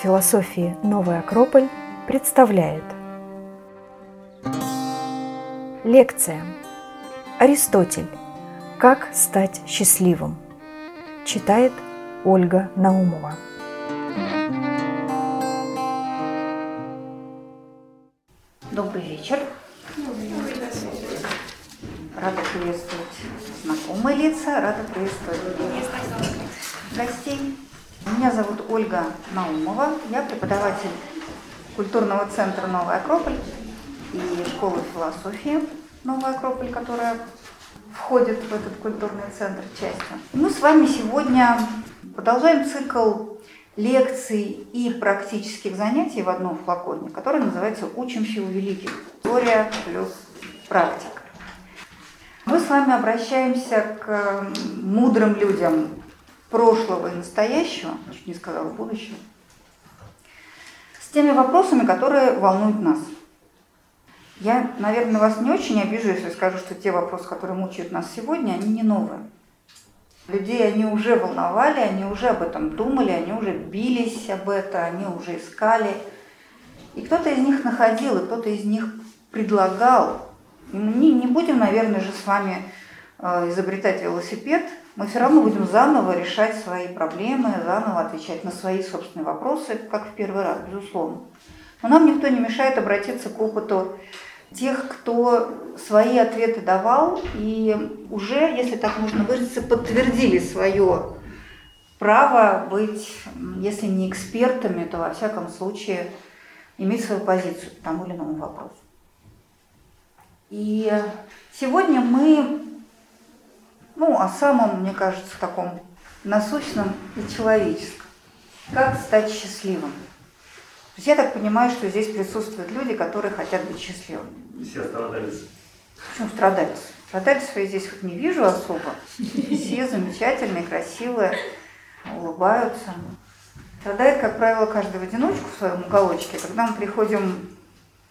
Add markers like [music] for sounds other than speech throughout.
философии «Новый Акрополь» представляет. Лекция. Аристотель. «Как стать счастливым» Читает Ольга Наумова. Добрый вечер. Рада приветствовать знакомые лица, рада приветствовать Ольга Наумова, я преподаватель культурного центра «Новый Акрополь» и школы философии «Новый Акрополь», которая входит в этот культурный центр частью. Мы с вами сегодня продолжаем цикл лекций и практических занятий в одном флаконе, который называется «Учимся у великих. Теория плюс практика». Мы с вами обращаемся к мудрым людям прошлого и настоящего, чуть не сказала будущего, с теми вопросами, которые волнуют нас. Я, наверное, вас не очень обижу, если скажу, что те вопросы, которые мучают нас сегодня, они не новые. Людей они уже волновали, они уже об этом думали, они уже бились об этом, они уже искали. И кто-то из них находил, и кто-то из них предлагал. И мы не, не будем, наверное, же с вами э, изобретать велосипед, мы все равно будем заново решать свои проблемы, заново отвечать на свои собственные вопросы, как в первый раз, безусловно. Но нам никто не мешает обратиться к опыту тех, кто свои ответы давал и уже, если так можно выразиться, подтвердили свое право быть, если не экспертами, то во всяком случае иметь свою позицию по тому или иному вопросу. И сегодня мы ну, о самом, мне кажется, таком насущном и человеческом. Как стать счастливым? То есть я так понимаю, что здесь присутствуют люди, которые хотят быть счастливыми. Все страдальцы. Почему страдальцы? Страдальцев я здесь вот не вижу особо. Все замечательные, красивые, улыбаются. Страдает, как правило, каждый в одиночку в своем уголочке. Когда мы приходим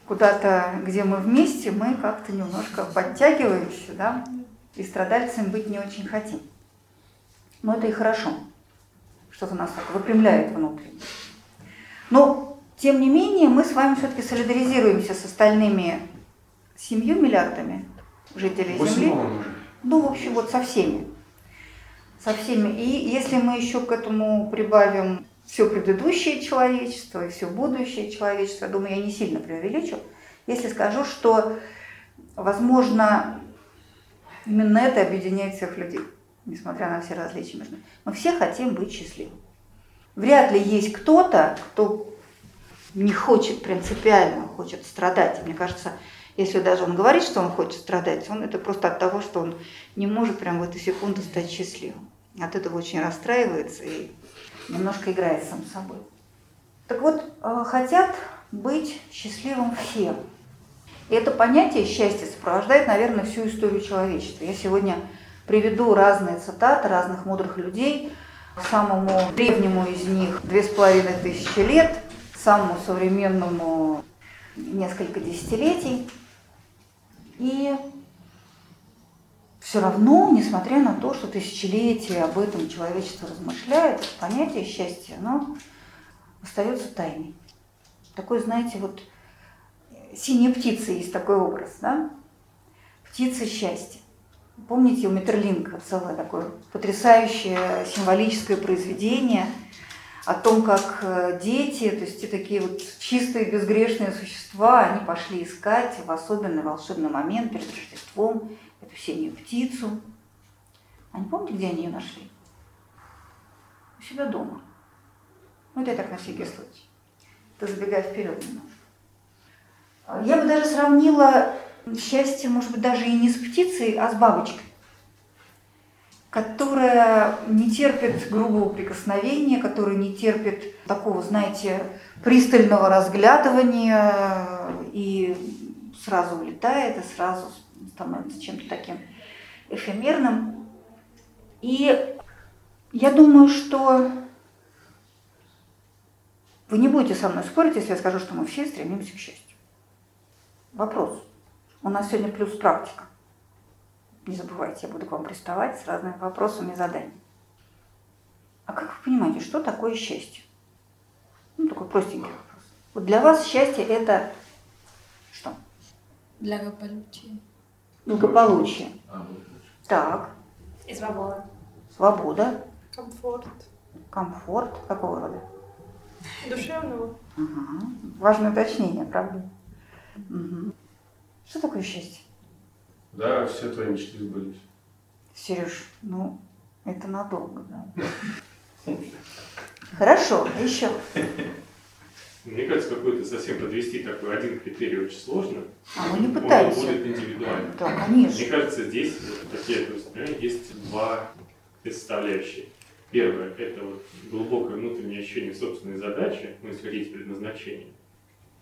куда-то, где мы вместе, мы как-то немножко подтягиваемся, да, и страдальцами быть не очень хотим. Но это и хорошо. Что-то нас так выпрямляет внутри. Но, тем не менее, мы с вами все-таки солидаризируемся с остальными семью миллиардами жителей Земли. Ну, в общем, вот со всеми. Со всеми. И если мы еще к этому прибавим все предыдущее человечество и все будущее человечество, я думаю, я не сильно преувеличу, если скажу, что, возможно, Именно это объединяет всех людей, несмотря на все различия между нами. Мы все хотим быть счастливыми. Вряд ли есть кто-то, кто не хочет принципиально, хочет страдать. Мне кажется, если даже он говорит, что он хочет страдать, он это просто от того, что он не может прямо в эту секунду стать счастливым. От этого очень расстраивается и немножко играет сам собой. Так вот, э, хотят быть счастливым все. И это понятие счастья сопровождает, наверное, всю историю человечества. Я сегодня приведу разные цитаты разных мудрых людей. Самому древнему из них две с половиной тысячи лет, самому современному несколько десятилетий. И все равно, несмотря на то, что тысячелетия об этом человечество размышляет, понятие счастья, оно остается тайной. Такой, знаете, вот синяя птица есть такой образ, да? Птица счастья. Помните, у Метерлинка целое такое потрясающее символическое произведение о том, как э, дети, то есть те такие вот чистые, безгрешные существа, они пошли искать в особенный волшебный момент перед Рождеством эту синюю птицу. А не помните, где они ее нашли? У себя дома. Ну, это я так на всякий случай. Это забегая вперед немножко. Я бы даже сравнила счастье, может быть, даже и не с птицей, а с бабочкой, которая не терпит грубого прикосновения, которая не терпит такого, знаете, пристального разглядывания и сразу улетает, и сразу становится чем-то таким эфемерным. И я думаю, что вы не будете со мной спорить, если я скажу, что мы все стремимся к счастью. Вопрос. У нас сегодня плюс практика. Не забывайте, я буду к вам приставать с разными вопросами и заданиями. А как вы понимаете, что такое счастье? Ну, такой простенький вопрос. Вот для вас счастье это что? Благополучие. Благополучие. А, Так, И свобода. свобода, Комфорт. комфорт. Какого рода? Душевного. Ага. Важное уточнение, правда? Мгм. Что такое счастье? Да, все твои мечты сбылись. Сереж, ну, это надолго, да. Хорошо, еще. Мне кажется, какой-то совсем подвести такой один критерий очень сложно. А мы не Он пытаемся. будет индивидуально. Да, Мне конечно. кажется, здесь, вот, как я это воспринимаю, есть два составляющие. Первое – это вот глубокое внутреннее ощущение собственной задачи, ну, если хотите, предназначения.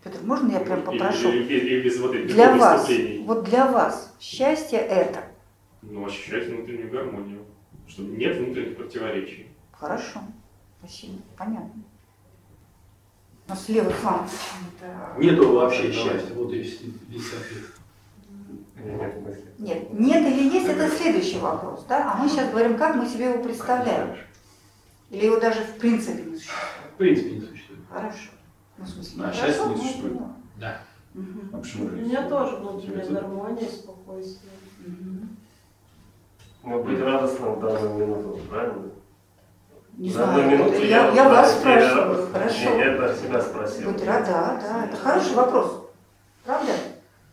Петр, можно я прям И- попрошу? И, без, и без вот этих Для вас, вот для вас счастье это. Ну, ощущать внутреннюю гармонию. Что нет внутренних противоречий. Хорошо. Спасибо. Понятно. У нас левый фланг. Нету вообще счастья. Вот и весь весь ответ. Нет, нет или есть, это следующий вопрос, да? А мы сейчас говорим, как мы себе его представляем. Или его даже в принципе не существует. В принципе, не существует. Хорошо. Ну, в смысле, А не счастья хорошо, не существует? это да. Да. Мгм. А почему У же? меня тоже внутренняя гармония, спокойствие. Мгм. Но быть радостным в данную минуту, правильно? Не В данную знаю, минуту вот я, я да, вас я- спрашиваю, хорошо. Не, я про себя спросил. Быть рад, да, да, это хороший вопрос. Правда?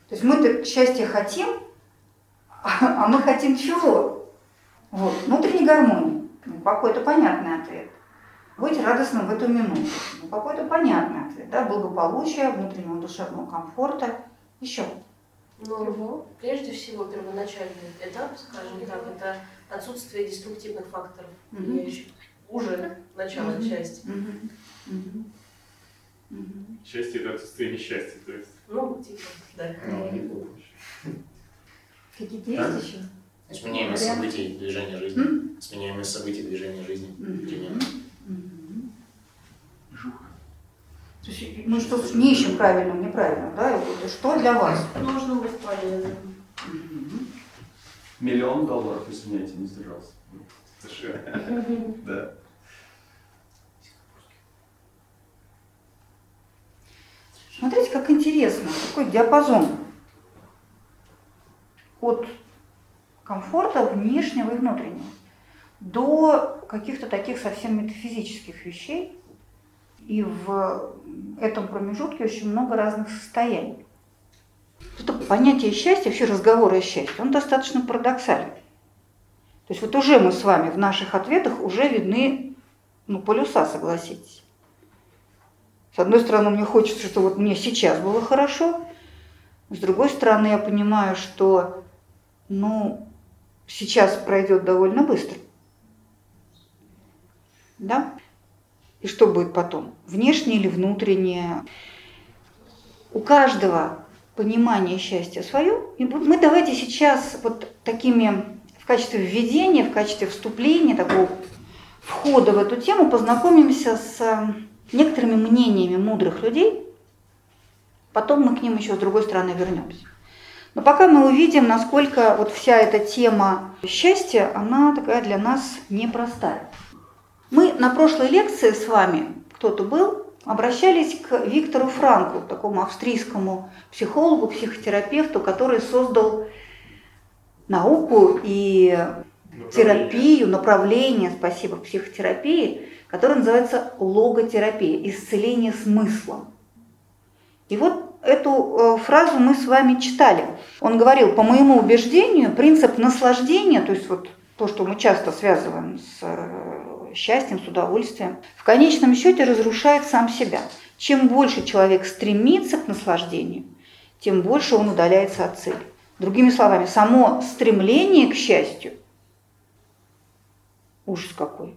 То есть мы-то счастье хотим, а а мы хотим чего? Вот, внутренней гармонии. Ну, какой-то понятный ответ. Быть радостным в эту минуту. Ну, какой-то понятный ответ. Да? Благополучие, внутреннего душевного комфорта. Еще. Но прежде всего первоначальный этап, скажем так, это отсутствие деструктивных факторов, влияющих уже начало Мгм. счастья. Счастье – это отсутствие несчастья. То есть, Ну, типа, да. Ну, неплохо. Какие-то есть еще? Сменяемость Вариант? событий движения жизни. М? Сменяемость событий движения жизни. Примерно. Мгм. То есть мы что не ищем правильного, неправильного, да? Вот Что для вас? Нужно быть полезным. Мгм. Миллион долларов, извиняйте, не сдержался. США. [laughs] Да. Смотрите, как интересно, какой диапазон от комфорта внешнего и внутреннего до каких-то таких совсем метафизических вещей. И в этом промежутке очень много разных состояний. Это понятие счастья, вообще разговор о счастье, он достаточно парадоксален. То есть вот уже мы с вами в наших ответах уже видны ну, полюса, согласитесь. С одной стороны, мне хочется, что вот мне сейчас было хорошо. С другой стороны, я понимаю, что ну, сейчас пройдет довольно быстро. Да? И что будет потом? Внешнее или внутреннее? У каждого понимание счастья свое. И мы давайте сейчас вот такими в качестве введения, в качестве вступления, такого входа в эту тему познакомимся с э, некоторыми мнениями мудрых людей. Потом мы к ним еще с другой стороны вернемся. Но пока мы увидим, насколько вот вся эта тема счастья, она такая для нас непростая. Мы на прошлой лекции с вами, кто-то был, обращались к Виктору Франку, такому австрийскому психологу, психотерапевту, который создал науку и терапию, направление, спасибо, психотерапии, которое называется логотерапия, исцеление смыслом. И вот эту э, фразу мы с вами читали. Он говорил, по моему убеждению, принцип наслаждения, то есть вот то, что мы часто связываем с э, счастьем, с удовольствием, в конечном счете разрушает сам себя. Чем больше человек стремится к наслаждению, тем больше он удаляется от цели. Другими словами, само стремление к счастью, ужас какой,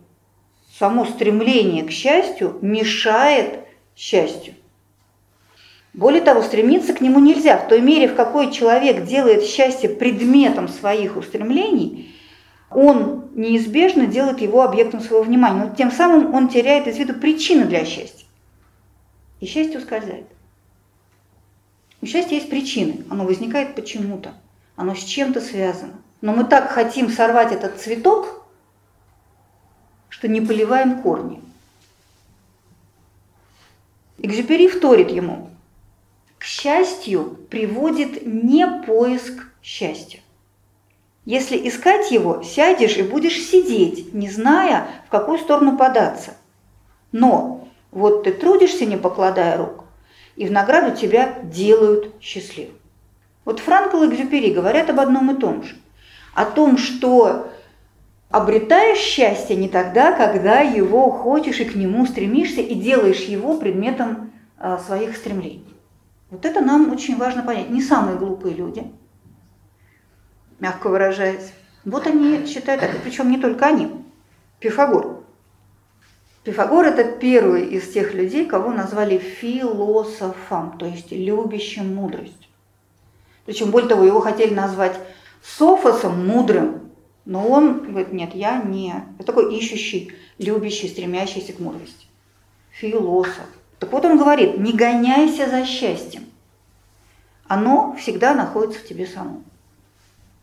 само стремление к счастью мешает счастью. Более того, стремиться к нему нельзя. В той мере, в какой человек делает счастье предметом своих устремлений, он неизбежно делает его объектом своего внимания. Но тем самым он теряет из виду причины для счастья. И счастье ускользает. У счастья есть причины. Оно возникает почему-то. Оно с чем-то связано. Но мы так хотим сорвать этот цветок, что не поливаем корни. Экзюпери вторит ему. К счастью приводит не поиск счастья. Если искать его, сядешь и будешь сидеть, не зная, в какую сторону податься. Но вот ты трудишься, не покладая рук, и в награду тебя делают счастливым. Вот Франкл и Экзюпери говорят об одном и том же. О том, что обретаешь счастье не тогда, когда его хочешь и к нему стремишься, и делаешь его предметом а, своих стремлений. Вот это нам очень важно понять. Не самые глупые люди, мягко выражаясь. Вот они считают так, причем не только они. Пифагор. Пифагор – это первый из тех людей, кого назвали философом, то есть любящим мудрость. Причем, более того, его хотели назвать софосом, мудрым, но он говорит, нет, я не. Я такой ищущий, любящий, стремящийся к мудрости. Философ. Так вот он говорит, не гоняйся за счастьем. Оно всегда находится в тебе самом.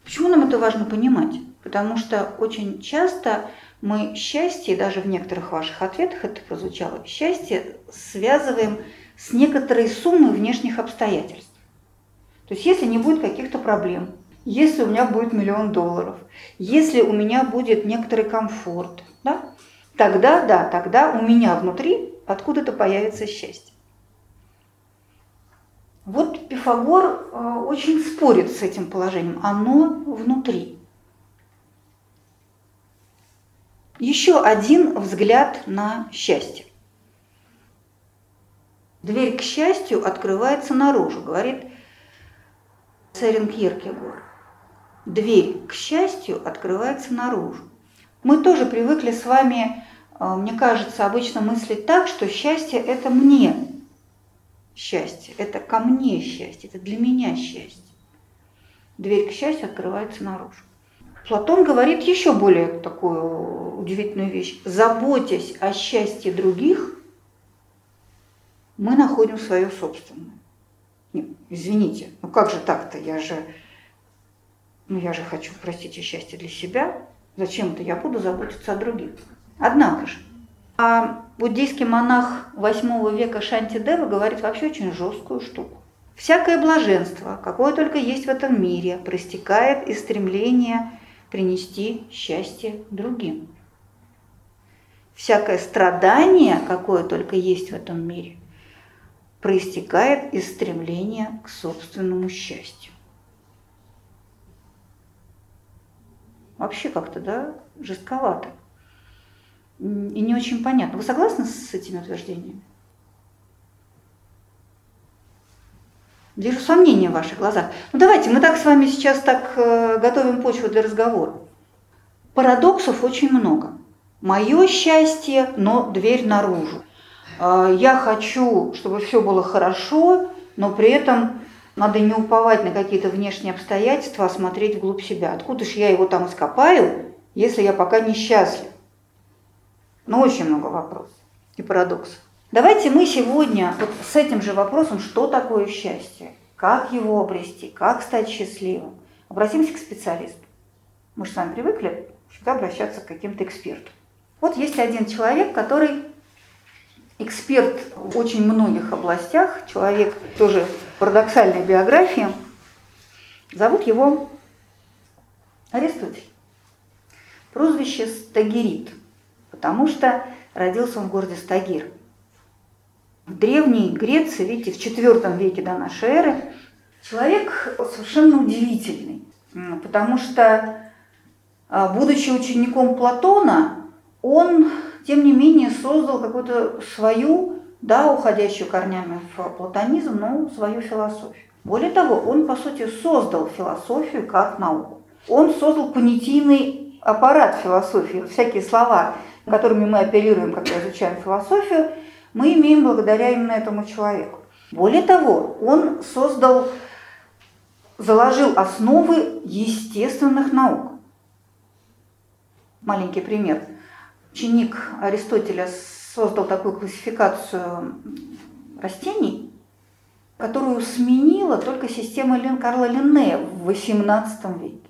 Почему нам это важно понимать? Потому что очень часто мы счастье, даже в некоторых ваших ответах это прозвучало, счастье связываем с некоторой суммой внешних обстоятельств. То есть если не будет каких-то проблем, если у меня будет миллион долларов, если у меня будет некоторый комфорт, да, тогда, да, тогда у меня внутри откуда-то появится счастье. Вот Пифагор э, очень спорит с этим положением. Оно внутри. Еще один взгляд на счастье. Дверь к счастью открывается наружу, говорит Церин Кьеркегор. Дверь к счастью открывается наружу. Мы тоже привыкли с вами, э, мне кажется, обычно мыслить так, что счастье – это мне счастье, это ко мне счастье, это для меня счастье. Дверь к счастью открывается наружу. Платон говорит еще более такую удивительную вещь. Заботясь о счастье других, мы находим свое собственное. Нет, извините, ну как же так-то? Я же, ну я же хочу, простите, счастье для себя. Зачем-то я буду заботиться о других. Однако же, а буддийский монах 8 века Шантидева говорит вообще очень жесткую штуку. Всякое блаженство, какое только есть в этом мире, проистекает из стремления принести счастье другим. Всякое страдание, какое только есть в этом мире, проистекает из стремления к собственному счастью. Вообще как-то, да, жестковато и не очень понятно. Вы согласны с этими утверждениями? Вижу сомнения в ваших глазах. Ну давайте, мы так с вами сейчас так э, готовим почву для разговора. Парадоксов очень много. Мое счастье, но дверь наружу. Э, я хочу, чтобы все было хорошо, но при этом надо не уповать на какие-то внешние обстоятельства, а смотреть вглубь себя. Откуда же я его там ископаю, если я пока несчастлив? Но очень много вопросов и парадоксов. Давайте мы сегодня вот с этим же вопросом, что такое счастье, как его обрести, как стать счастливым, обратимся к специалисту. Мы же с вами привыкли всегда обращаться к каким-то экспертам. Вот есть один человек, который эксперт в очень многих областях, человек тоже парадоксальной биографии. Зовут его Аристотель. Прозвище Стагерит – потому что родился он в городе Стагир. В Древней Греции, видите, в IV веке до нашей эры, человек совершенно удивительный, потому что, а, будучи учеником Платона, он, тем не менее, создал какую-то свою, да, уходящую корнями в платонизм, но свою философию. Более того, он, по сути, создал философию как науку. Он создал понятийный аппарат философии, всякие слова, которыми мы апеллируем, когда изучаем философию, мы имеем благодаря именно этому человеку. Более того, он создал, заложил основы естественных наук. Маленький пример. Ученик Аристотеля создал такую классификацию растений, которую сменила только система Карла Линнея в XVIII веке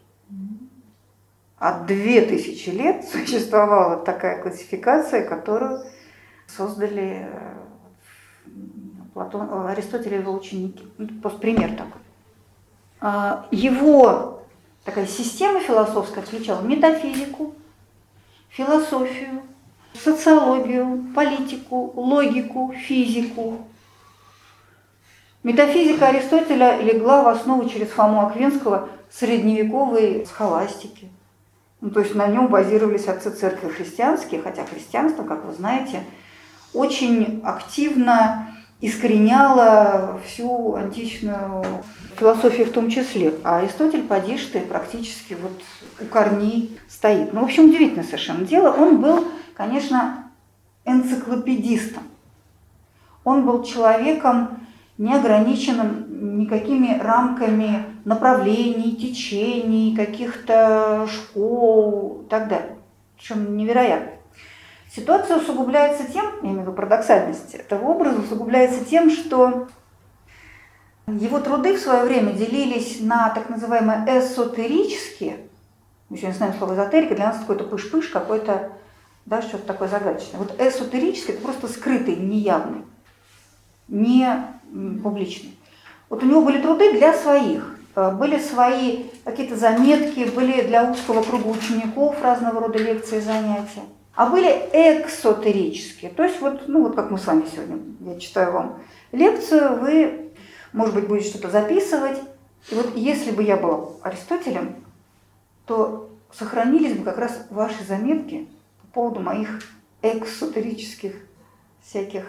а две тысячи лет [laughs] существовала такая классификация, которую создали э, Платон, э, Аристотеля его ученики. Ну, просто пример такой. А, Его такая система философская включала метафизику, философию, социологию, политику, логику, физику. Метафизика Аристотеля легла в основу через Фому Аквинского средневековой схоластики. Ну, то есть на нем базировались отцы церкви христианские, хотя христианство, как вы знаете, очень активно искореняло всю античную философию в том числе. А Аристотель, поди практически вот у корней стоит. Ну, в общем, удивительное совершенно дело. Он был, конечно, энциклопедистом. Он был человеком, не ограниченным никакими рамками направлений, течений, каких-то школ и так далее. Причем невероятно. Ситуация усугубляется тем, я имею в виду парадоксальность этого образа, усугубляется тем, что его труды в свое время делились на так называемые эзотерические, мы сегодня знаем слово эзотерика, для нас какой-то пыш-пыш, какой-то, да, что-то такое загадочное. Вот эзотерический – это просто скрытый, неявный, не публичный. Вот у него были труды для своих, э, были свои какие-то заметки, были для узкого круга учеников разного рода лекции, занятия. А были эксотерические, то есть вот, ну вот как мы с вами сегодня, я читаю вам лекцию, вы, может быть, будете что-то записывать. И вот если бы я была Аристотелем, то сохранились бы как раз ваши заметки по поводу моих эксотерических всяких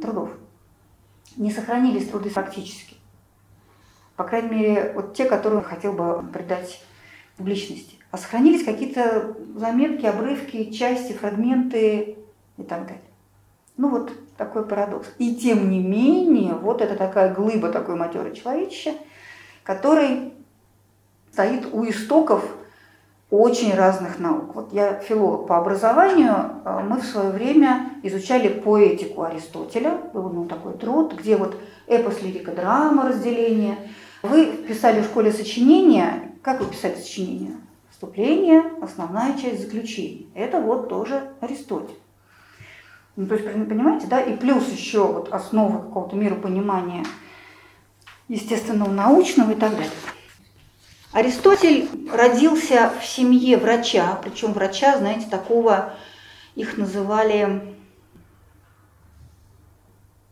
трудов не сохранились труды практически. По крайней мере, вот те, которые он хотел бы придать публичности. А сохранились какие-то заметки, обрывки, части, фрагменты и так далее. Ну вот такой парадокс. И тем не менее, вот это такая глыба, такой матерый человечище, который стоит у истоков очень разных наук. Вот я филолог по образованию, а мы в свое время изучали поэтику Аристотеля, был ну, такой труд, где вот эпос, лирика, драма, разделение. Вы писали в школе сочинения, как вы писали сочинения? Вступление, основная часть заключения. Это вот тоже Аристотель. Ну, то есть, понимаете, да, и плюс еще вот основа какого-то миропонимания естественного, научного и так далее. Аристотель родился в семье врача, причем врача, знаете, такого, их называли,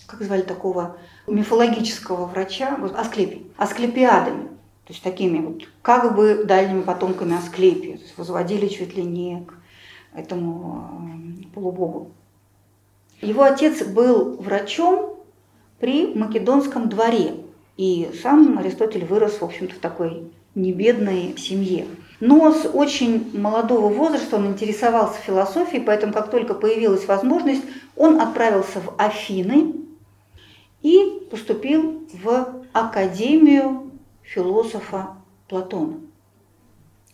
как звали такого мифологического врача, Асклепий, асклепиадами, то есть такими вот как бы дальними потомками Асклепия, то есть возводили чуть ли не к этому э, полубогу. Его отец был врачом при Македонском дворе, и сам Аристотель вырос, в общем-то, в такой не бедной семье. Но с очень молодого возраста он интересовался философией, поэтому как только появилась возможность, он отправился в Афины и поступил в Академию философа Платона.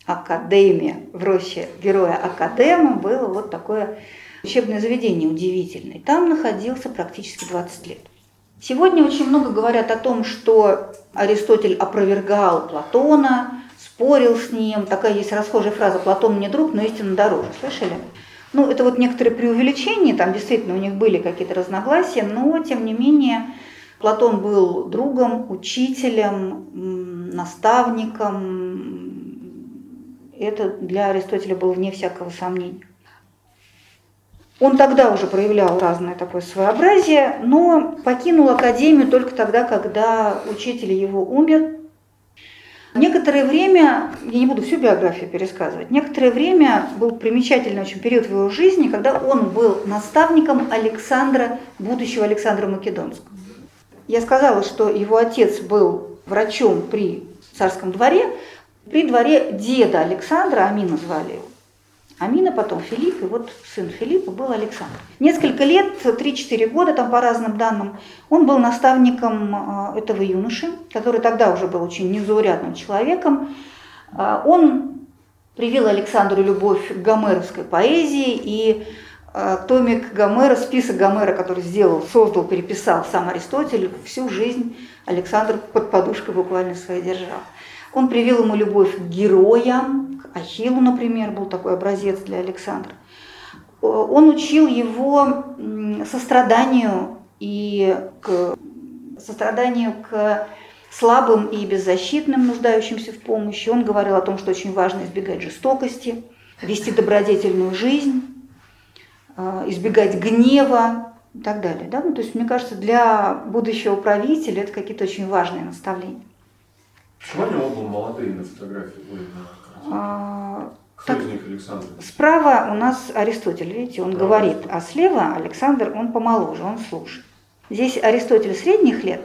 Академия в роще героя Академа было вот такое учебное заведение удивительное. Там находился практически 20 лет. Сегодня очень много говорят о том, что Аристотель опровергал Платона, спорил с ним. Такая есть расхожая фраза «Платон мне друг, но истина дороже». Слышали? Ну, это вот некоторые преувеличения, там действительно у них были какие-то разногласия, но, тем не менее, Платон был другом, учителем, наставником. Это для Аристотеля было вне всякого сомнения. Он тогда уже проявлял разное такое своеобразие, но покинул академию только тогда, когда учитель его умер. Некоторое время, я не буду всю биографию пересказывать, некоторое время был примечательный очень период в его жизни, когда он был наставником Александра, будущего Александра Македонского. Я сказала, что его отец был врачом при царском дворе, при дворе деда Александра, Амина звали его. Амина, потом Филипп, и вот сын Филиппа был Александр. Несколько лет, 3-4 года, там по разным данным, он был наставником а, этого юноши, который тогда уже был очень незаурядным человеком. А, он привил Александру любовь к гомеровской поэзии, и а, томик Гомера, список Гомера, который сделал, создал, переписал сам Аристотель, всю жизнь Александр под подушкой буквально своей держал. Он привил ему любовь к героям, Ахиллу, например, был такой образец для Александра. Он учил его состраданию и к состраданию к слабым и беззащитным, нуждающимся в помощи. Он говорил о том, что очень важно избегать жестокости, вести добродетельную жизнь, э, избегать гнева и так далее. Да? Ну, то есть, мне кажется, для будущего правителя это какие-то очень важные наставления. Почему они оба молодые на фотографии? А, Кто так- из них Александр? Справа у нас Аристотель, видите, он Да. говорит, а слева Александр, он помоложе, он слушает. Здесь Аристотель средних лет,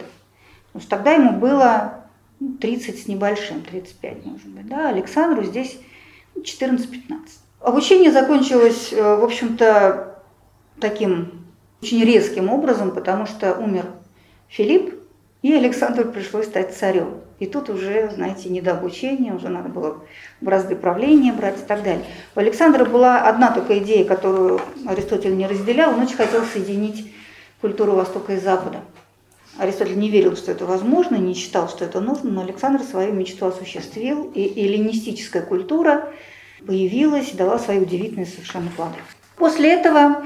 потому что тогда ему было ну, 30 с небольшим, 35, может быть, да, Александру здесь ну, 14-15. Обучение закончилось, э, в общем-то, таким очень резким образом, потому что умер Филипп, и Александру пришлось стать царем. И тут уже, знаете, не до обучения, уже надо было бразды правления брать и так далее. У Александра была одна только идея, которую Аристотель не разделял, он очень хотел соединить культуру Востока и Запада. Аристотель не верил, что это возможно, не считал, что это нужно, но Александр свою мечту осуществил, и эллинистическая культура появилась, дала свои удивительные совершенно плоды. После этого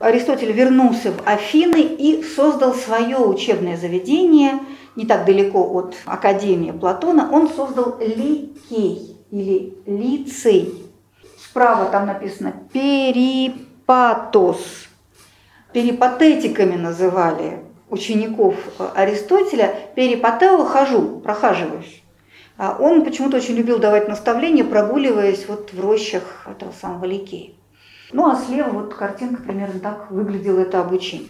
Аристотель вернулся в Афины и создал свое учебное заведение, не так далеко от Академии Платона, он создал Ликей или лицей. Справа там написано перипатос. Перипатетиками называли учеников э, Аристотеля. Перипатео хожу, прохаживаюсь. А Он почему-то очень любил давать наставления, прогуливаясь вот в рощах этого самого Ликея. Ну а слева вот картинка примерно так выглядело это обучение.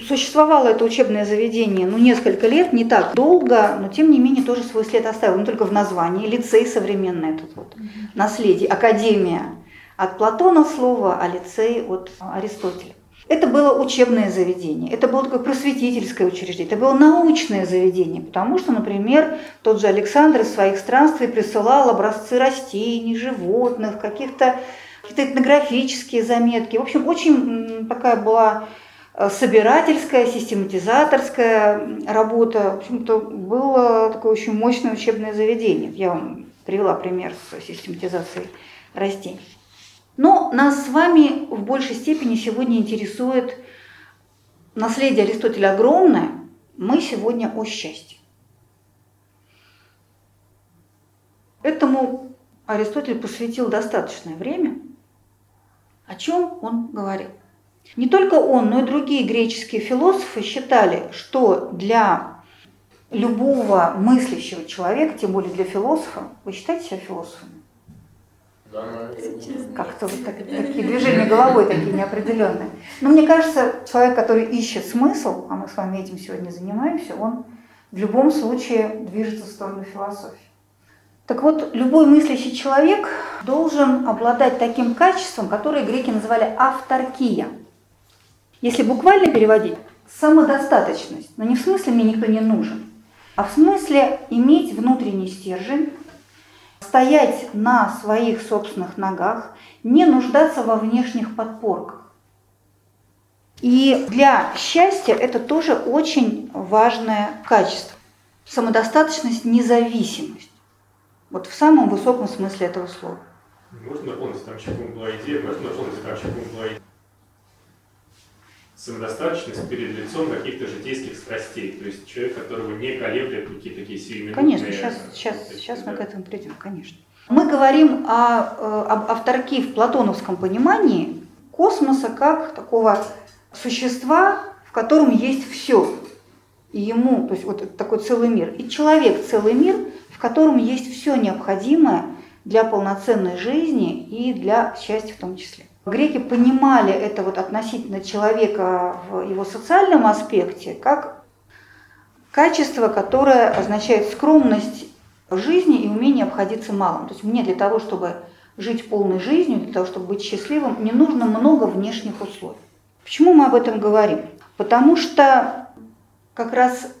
Существовало это учебное заведение ну, несколько лет, не так долго, но тем не менее тоже свой след оставил. Не только в названии, лицей современный этот вот, наследие, академия от Платона слово, а лицей от Аристотеля. Это было учебное заведение, это было такое просветительское учреждение, это было научное заведение, потому что, например, тот же Александр из своих странствий присылал образцы растений, животных, каких-то какие-то этнографические заметки. В общем, очень такая была собирательская, систематизаторская работа. В общем-то, было такое очень мощное учебное заведение. Я вам привела пример с систематизацией растений. Но нас с вами в большей степени сегодня интересует наследие Аристотеля огромное. Мы сегодня о счастье. Этому Аристотель посвятил достаточное время. О чем он говорил? Не только он, но и другие греческие философы считали, что для любого мыслящего человека, тем более для философа, вы считаете себя философом? Да. Как-то вот так- такие движения головой такие неопределенные. Но мне кажется, человек, который ищет смысл, а мы с вами этим сегодня занимаемся, он в любом случае движется в сторону философии. Так вот, любой мыслящий человек должен обладать таким качеством, которое греки называли авторкия. Если буквально переводить, самодостаточность, но не в смысле мне никто не нужен, а в смысле иметь внутренний стержень, стоять на своих собственных ногах, не нуждаться во внешних подпорках. И для счастья это тоже очень важное качество. Самодостаточность, независимость. Вот в самом высоком смысле этого слова. Можно дополнить, там была идея, можно дополнить, там была идея. Самодостаточность перед лицом каких-то житейских страстей. То есть человек, которого не колеблет какие-то такие сиюминутные... Конечно, сейчас, э, сейчас, вот эти, сейчас мы да. к этому придем, конечно. Мы говорим о, э, об авторке в платоновском понимании космоса как такого существа, в котором есть все. И ему, то есть вот это такой целый мир. И человек целый мир, в котором есть все необходимое для полноценной жизни и для счастья в том числе. Греки понимали это вот относительно человека в его социальном аспекте как качество, которое означает скромность жизни и умение обходиться малым. То есть мне для того, чтобы жить полной жизнью, для того, чтобы быть счастливым, не нужно много внешних условий. Почему мы об этом говорим? Потому что как раз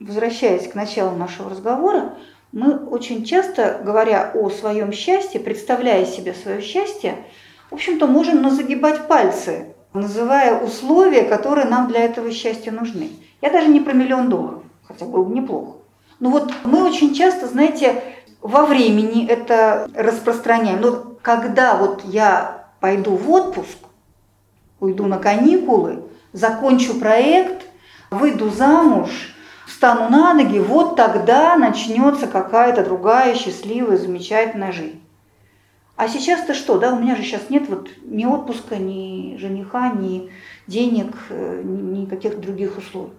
возвращаясь к началу нашего разговора, мы очень часто, говоря о своем счастье, представляя себе свое счастье, в общем-то, можем назагибать пальцы, называя условия, которые нам для этого счастья нужны. Я даже не про миллион долларов, хотя было бы неплохо. Но вот мы очень часто, знаете, во времени это распространяем. Но когда вот я пойду в отпуск, уйду на каникулы, закончу проект, выйду замуж, встану на ноги, вот тогда начнется какая-то другая счастливая, замечательная жизнь. А сейчас-то что, да, у меня же сейчас нет вот ни отпуска, ни жениха, ни денег, э, ни никаких других условий.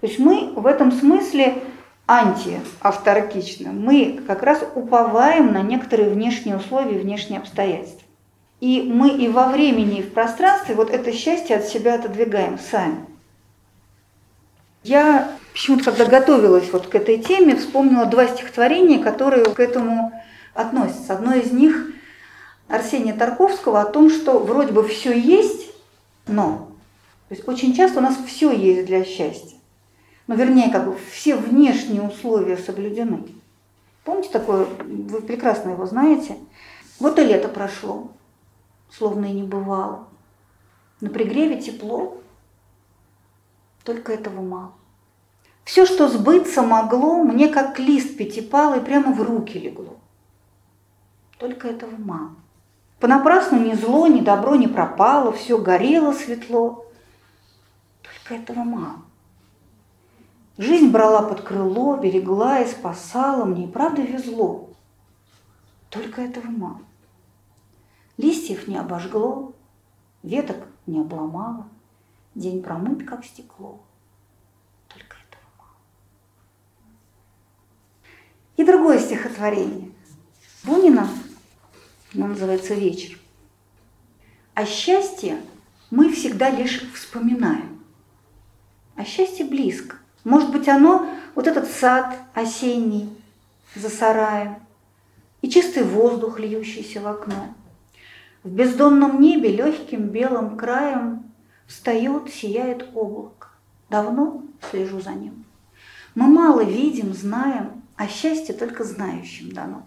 То есть мы в этом смысле антиавторкичны. Мы как раз уповаем на некоторые внешние условия, внешние обстоятельства. И мы и во времени, и в пространстве вот это счастье от себя отодвигаем сами. Я почему-то, когда готовилась вот к этой теме, вспомнила два стихотворения, которые к этому относятся. Одно из них Арсения Тарковского о том, что вроде бы все есть, но. То есть очень часто у нас все есть для счастья. Ну, вернее, как бы все внешние условия соблюдены. Помните такое, вы прекрасно его знаете. Вот и лето прошло, словно и не бывало. На пригреве тепло, только этого мало. Все, что сбыться могло, мне как лист пятипалый прямо в руки легло. Только этого мало. Понапрасну ни зло, ни добро не пропало, все горело светло. Только этого мало. Жизнь брала под крыло, берегла и спасала, мне и правда везло. Только этого мало. Листьев не обожгло, веток не обломало, день промыт, как стекло. Только этого мало. И другое стихотворение. Бунина, оно называется «Вечер». А счастье мы всегда лишь вспоминаем. А счастье близко. Может быть, оно, вот этот сад осенний за сараем, и чистый воздух, льющийся в окно. В бездонном небе легким белым краем встает, сияет облако. Давно слежу за ним. Мы мало видим, знаем, а счастье только знающим дано.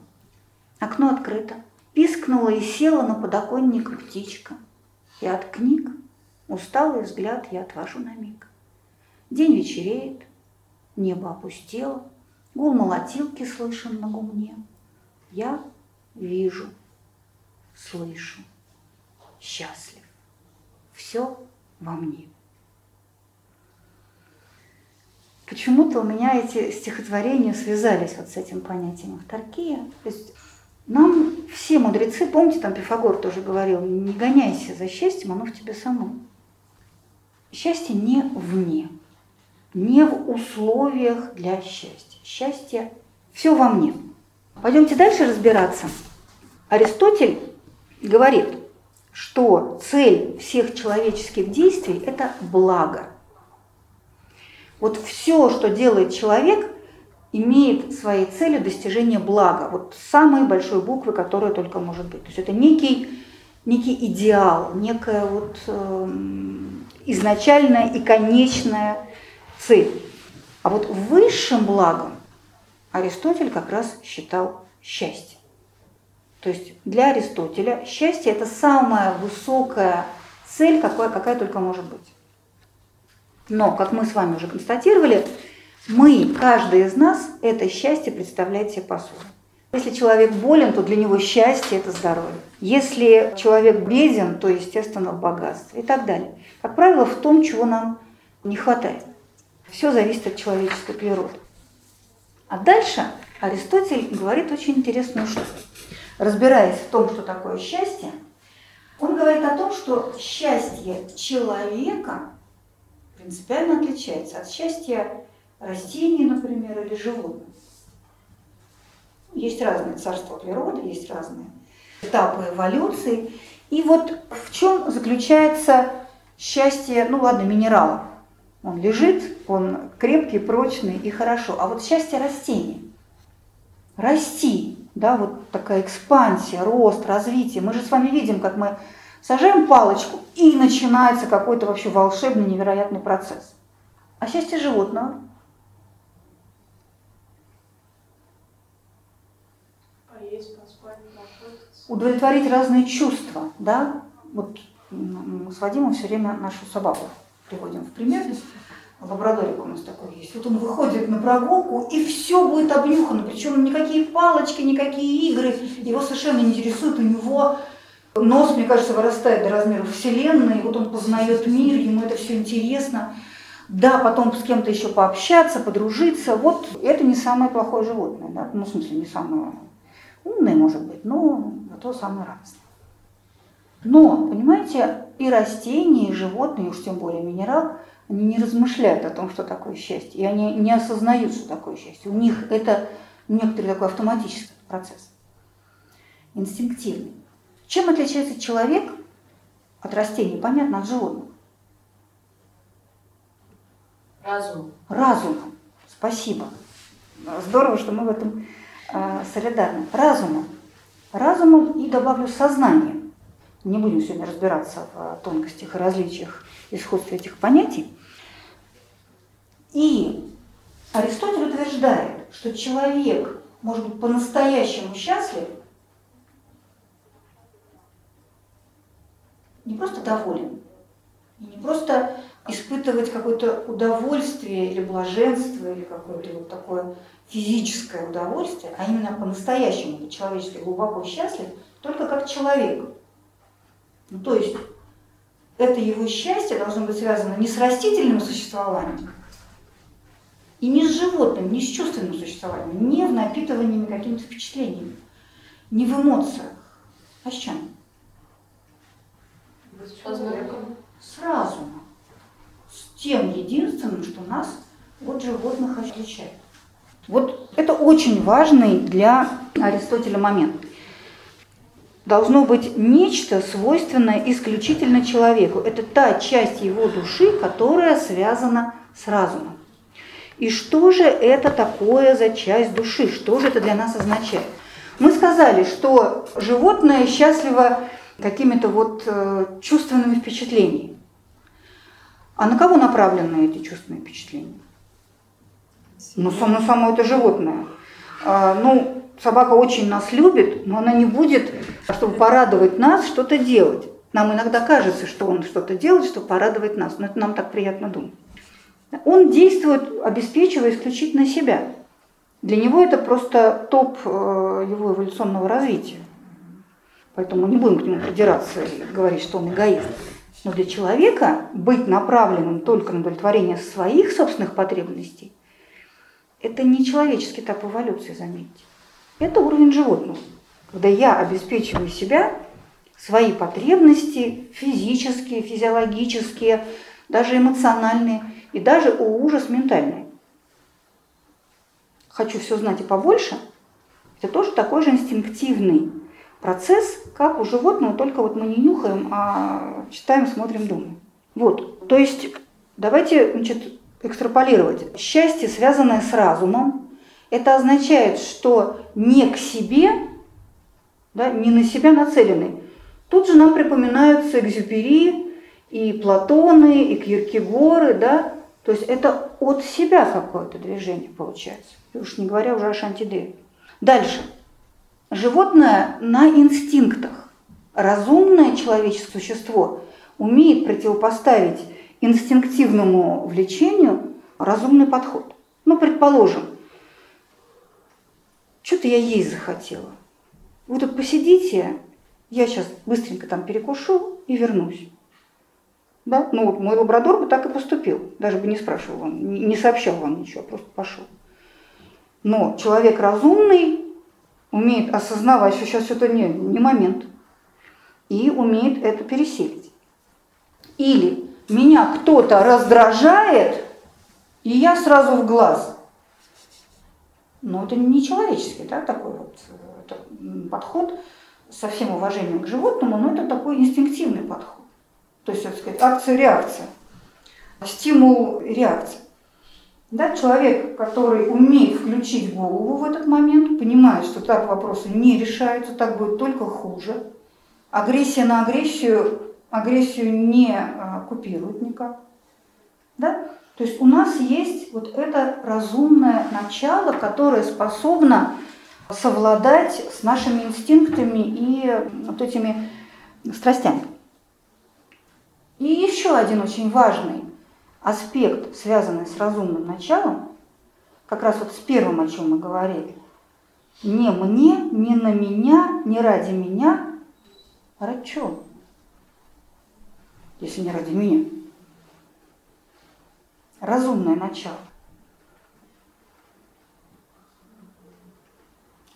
Окно открыто. Пискнула и села на подоконник птичка. И от книг усталый взгляд я отвожу на миг. День вечереет, небо опустело, гул молотилки слышен на гумне. Я вижу, слышу, счастлив. Все во мне. Почему-то у меня эти стихотворения связались вот с этим понятием авторкия. То есть нам все мудрецы, помните, там Пифагор тоже говорил, не гоняйся за счастьем, оно в тебе само. Счастье не вне, не в условиях для счастья. Счастье все во мне. Пойдемте дальше разбираться. Аристотель говорит, что цель всех человеческих действий – это благо. Вот все, что делает человек, имеет своей целью достижение блага. Вот самой большой буквы, которая только может быть. То есть это некий, некий идеал, некая вот э, изначальная и конечная цель. А вот высшим благом Аристотель как раз считал счастье. То есть для Аристотеля счастье – это самая высокая цель, какая, какая только может быть. Но, как мы с вами уже констатировали, мы, каждый из нас, это счастье представляет себе по-своему. Если человек болен, то для него счастье – это здоровье. Если человек беден, то, естественно, в богатстве и так далее. Как правило, в том, чего нам не хватает. Все зависит от человеческой природы. А дальше Аристотель говорит очень интересную штуку. Разбираясь в том, что такое счастье, он говорит о том, что счастье человека принципиально отличается от счастья растений, например, или животных. Есть разные царства природы, есть разные этапы эволюции. И вот в чем заключается счастье, ну ладно, минерала. Он лежит, он крепкий, прочный и хорошо. А вот счастье растения. Расти, да, вот такая экспансия, рост, развитие. Мы же с вами видим, как мы сажаем палочку, и начинается какой-то вообще волшебный, невероятный процесс. А счастье животного? Удовлетворить разные чувства, да? Вот мы с Вадимом все время нашу собаку приводим в пример. Лабрадорик у нас такой есть. Вот он выходит на прогулку, и все будет обнюхано. Причем никакие палочки, никакие игры его совершенно не интересуют. У него Нос, мне кажется, вырастает до размеров Вселенной, вот он познает мир, ему это все интересно. Да, потом с кем-то еще пообщаться, подружиться. Вот это не самое плохое животное, да? ну, в смысле, не самое умное, может быть, но зато самое радостное. Но, понимаете, и растения, и животные, уж тем более минерал, они не размышляют о том, что такое счастье, и они не осознают, что такое счастье. У них это некоторый такой автоматический процесс, инстинктивный. Чем отличается человек от растений, понятно, от животных? Разум. Разумом. Спасибо. Здорово, что мы в этом э, солидарны. Разумом. Разумом и добавлю сознанием. Не будем сегодня разбираться в тонкостях и различиях и сходстве этих понятий. И Аристотель утверждает, что человек может быть по-настоящему счастлив, не просто доволен, и не просто испытывать какое-то удовольствие или блаженство, или какое-то вот такое физическое удовольствие, а именно по-настоящему быть человечески глубоко счастлив, только как человек. Ну, то есть это его счастье должно быть связано не с растительным существованием, и не с животным, не с чувственным существованием, не в напитывании какими-то впечатлениями, не в эмоциях, а с чем? С разумом. С тем единственным, что нас от животных отличает. Вот это очень важный для Аристотеля момент. Должно быть нечто свойственное исключительно человеку. Это та часть его души, которая связана с разумом. И что же это такое за часть души? Что же это для нас означает? Мы сказали, что животное счастливо какими-то вот э, чувственными впечатлениями. А на кого направлены эти чувственные впечатления? Ну, само, само это животное. А, ну, собака очень нас любит, но она не будет, чтобы порадовать нас, что-то делать. Нам иногда кажется, что он что-то делает, чтобы порадовать нас, но это нам так приятно думать. Он действует, обеспечивая исключительно себя. Для него это просто топ э, его эволюционного развития. Поэтому не будем к нему придираться и говорить, что он эгоист. Но для человека быть направленным только на удовлетворение своих собственных потребностей – это не человеческий этап эволюции, заметьте. Это уровень животного, когда я обеспечиваю себя, свои потребности физические, физиологические, даже эмоциональные и даже о ужас ментальный. Хочу все знать и побольше – это тоже такой же инстинктивный процесс, как у животного, только вот мы не нюхаем, а читаем, смотрим, думаем. Вот, то есть давайте значит, экстраполировать. Счастье, связанное с разумом, это означает, что не к себе, да, не на себя нацелены. Тут же нам припоминаются Экзюпери и Платоны, и Киркегоры, да, то есть это от себя какое-то движение получается. И уж не говоря уже о Шантидее. Дальше. Животное на инстинктах. Разумное человеческое существо умеет противопоставить инстинктивному влечению разумный подход. Ну, предположим, что-то я есть захотела. Вы тут посидите, я сейчас быстренько там перекушу и вернусь. Да? Ну вот мой лабрадор бы так и поступил, даже бы не спрашивал вам, не сообщал вам ничего, просто пошел. Но человек разумный умеет осознавать, что сейчас это не, не момент, и умеет это переселить. Или меня кто-то раздражает, и я сразу в глаз. Но это не человеческий, да, такой вот подход со всем уважением к животному, но это такой инстинктивный подход. То есть, так сказать, акция-реакция. Стимул-реакция. Да, человек, который умеет включить голову в этот момент, понимает, что так вопросы не решаются, так будет только хуже. Агрессия на агрессию, агрессию не а, купирует никак. Да? То есть у нас есть вот это разумное начало, которое способно совладать с нашими инстинктами и вот этими страстями. И еще один очень важный аспект, связанный с разумным началом, как раз вот с первым, о чем мы говорили, не мне, не на меня, не ради меня, А ради чего? Если не ради меня. Разумное начало.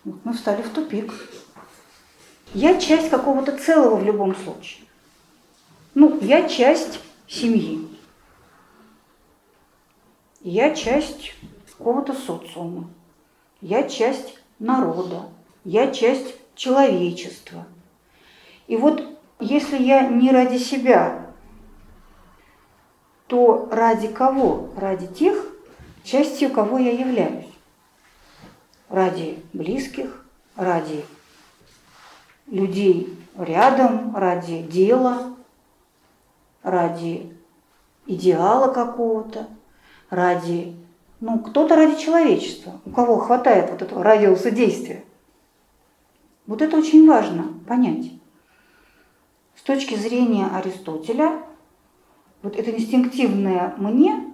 Вот мы встали в тупик. Я часть какого-то целого в любом случае. Ну, я часть семьи. Я часть какого-то социума. Я часть народа. Я часть человечества. И вот если я не ради себя, то ради кого? Ради тех, частью кого я являюсь. Ради близких, ради людей рядом, ради дела, ради идеала какого-то, ради, ну, кто-то ради человечества, у кого хватает вот этого радиуса действия. Вот это очень важно понять. С точки зрения Аристотеля, вот это инстинктивное «мне»,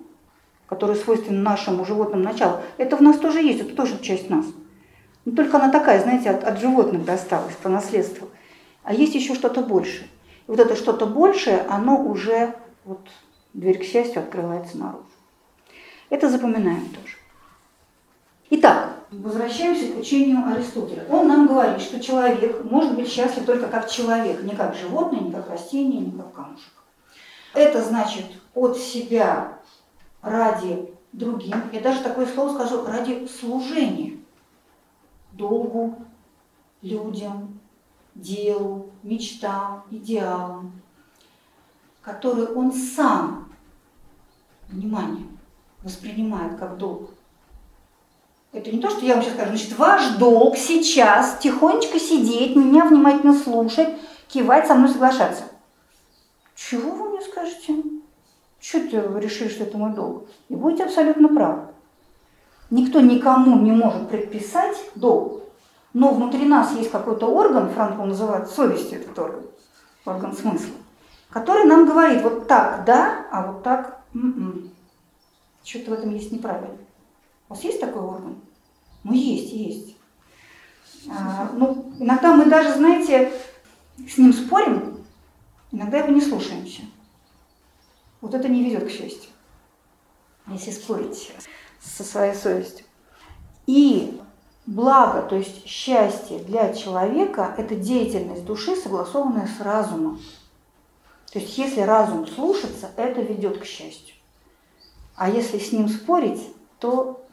которое свойственно нашему животному началу, это в нас тоже есть, это тоже часть нас. Но только она такая, знаете, от, от животных досталась по наследству. А есть еще что-то большее. И вот это что-то большее, оно уже, вот дверь к счастью открывается наружу. Это запоминаем тоже. Итак, возвращаемся к учению Аристотеля. Он нам говорит, что человек может быть счастлив только как человек, не как животное, не как растение, не как камушек. Это значит от себя ради другим, я даже такое слово скажу, ради служения долгу, людям, делу, мечтам, идеалам, которые он сам, внимание, воспринимает как долг. Это не то, что я вам сейчас скажу, значит, ваш долг сейчас тихонечко сидеть, меня внимательно слушать, кивать, со мной соглашаться. Чего вы скажете? Что ты решили, что это мой долг? И будете абсолютно правы. Никто никому не может предписать долг. Но внутри нас есть какой-то орган, Франкл называет совестью этот орган, орган смысла, который нам говорит, вот так да, а вот так м-м. что-то в этом есть неправильно. У вас есть такой орган? Ну, есть, есть. А, ну, иногда мы даже, знаете, с ним спорим, иногда его не слушаемся. Вот это не ведет к счастью, если спорить со своей совестью. И благо, то есть счастье для человека – это деятельность души, согласованная с разумом. То есть если разум слушаться, это ведет к счастью. А если с ним спорить, то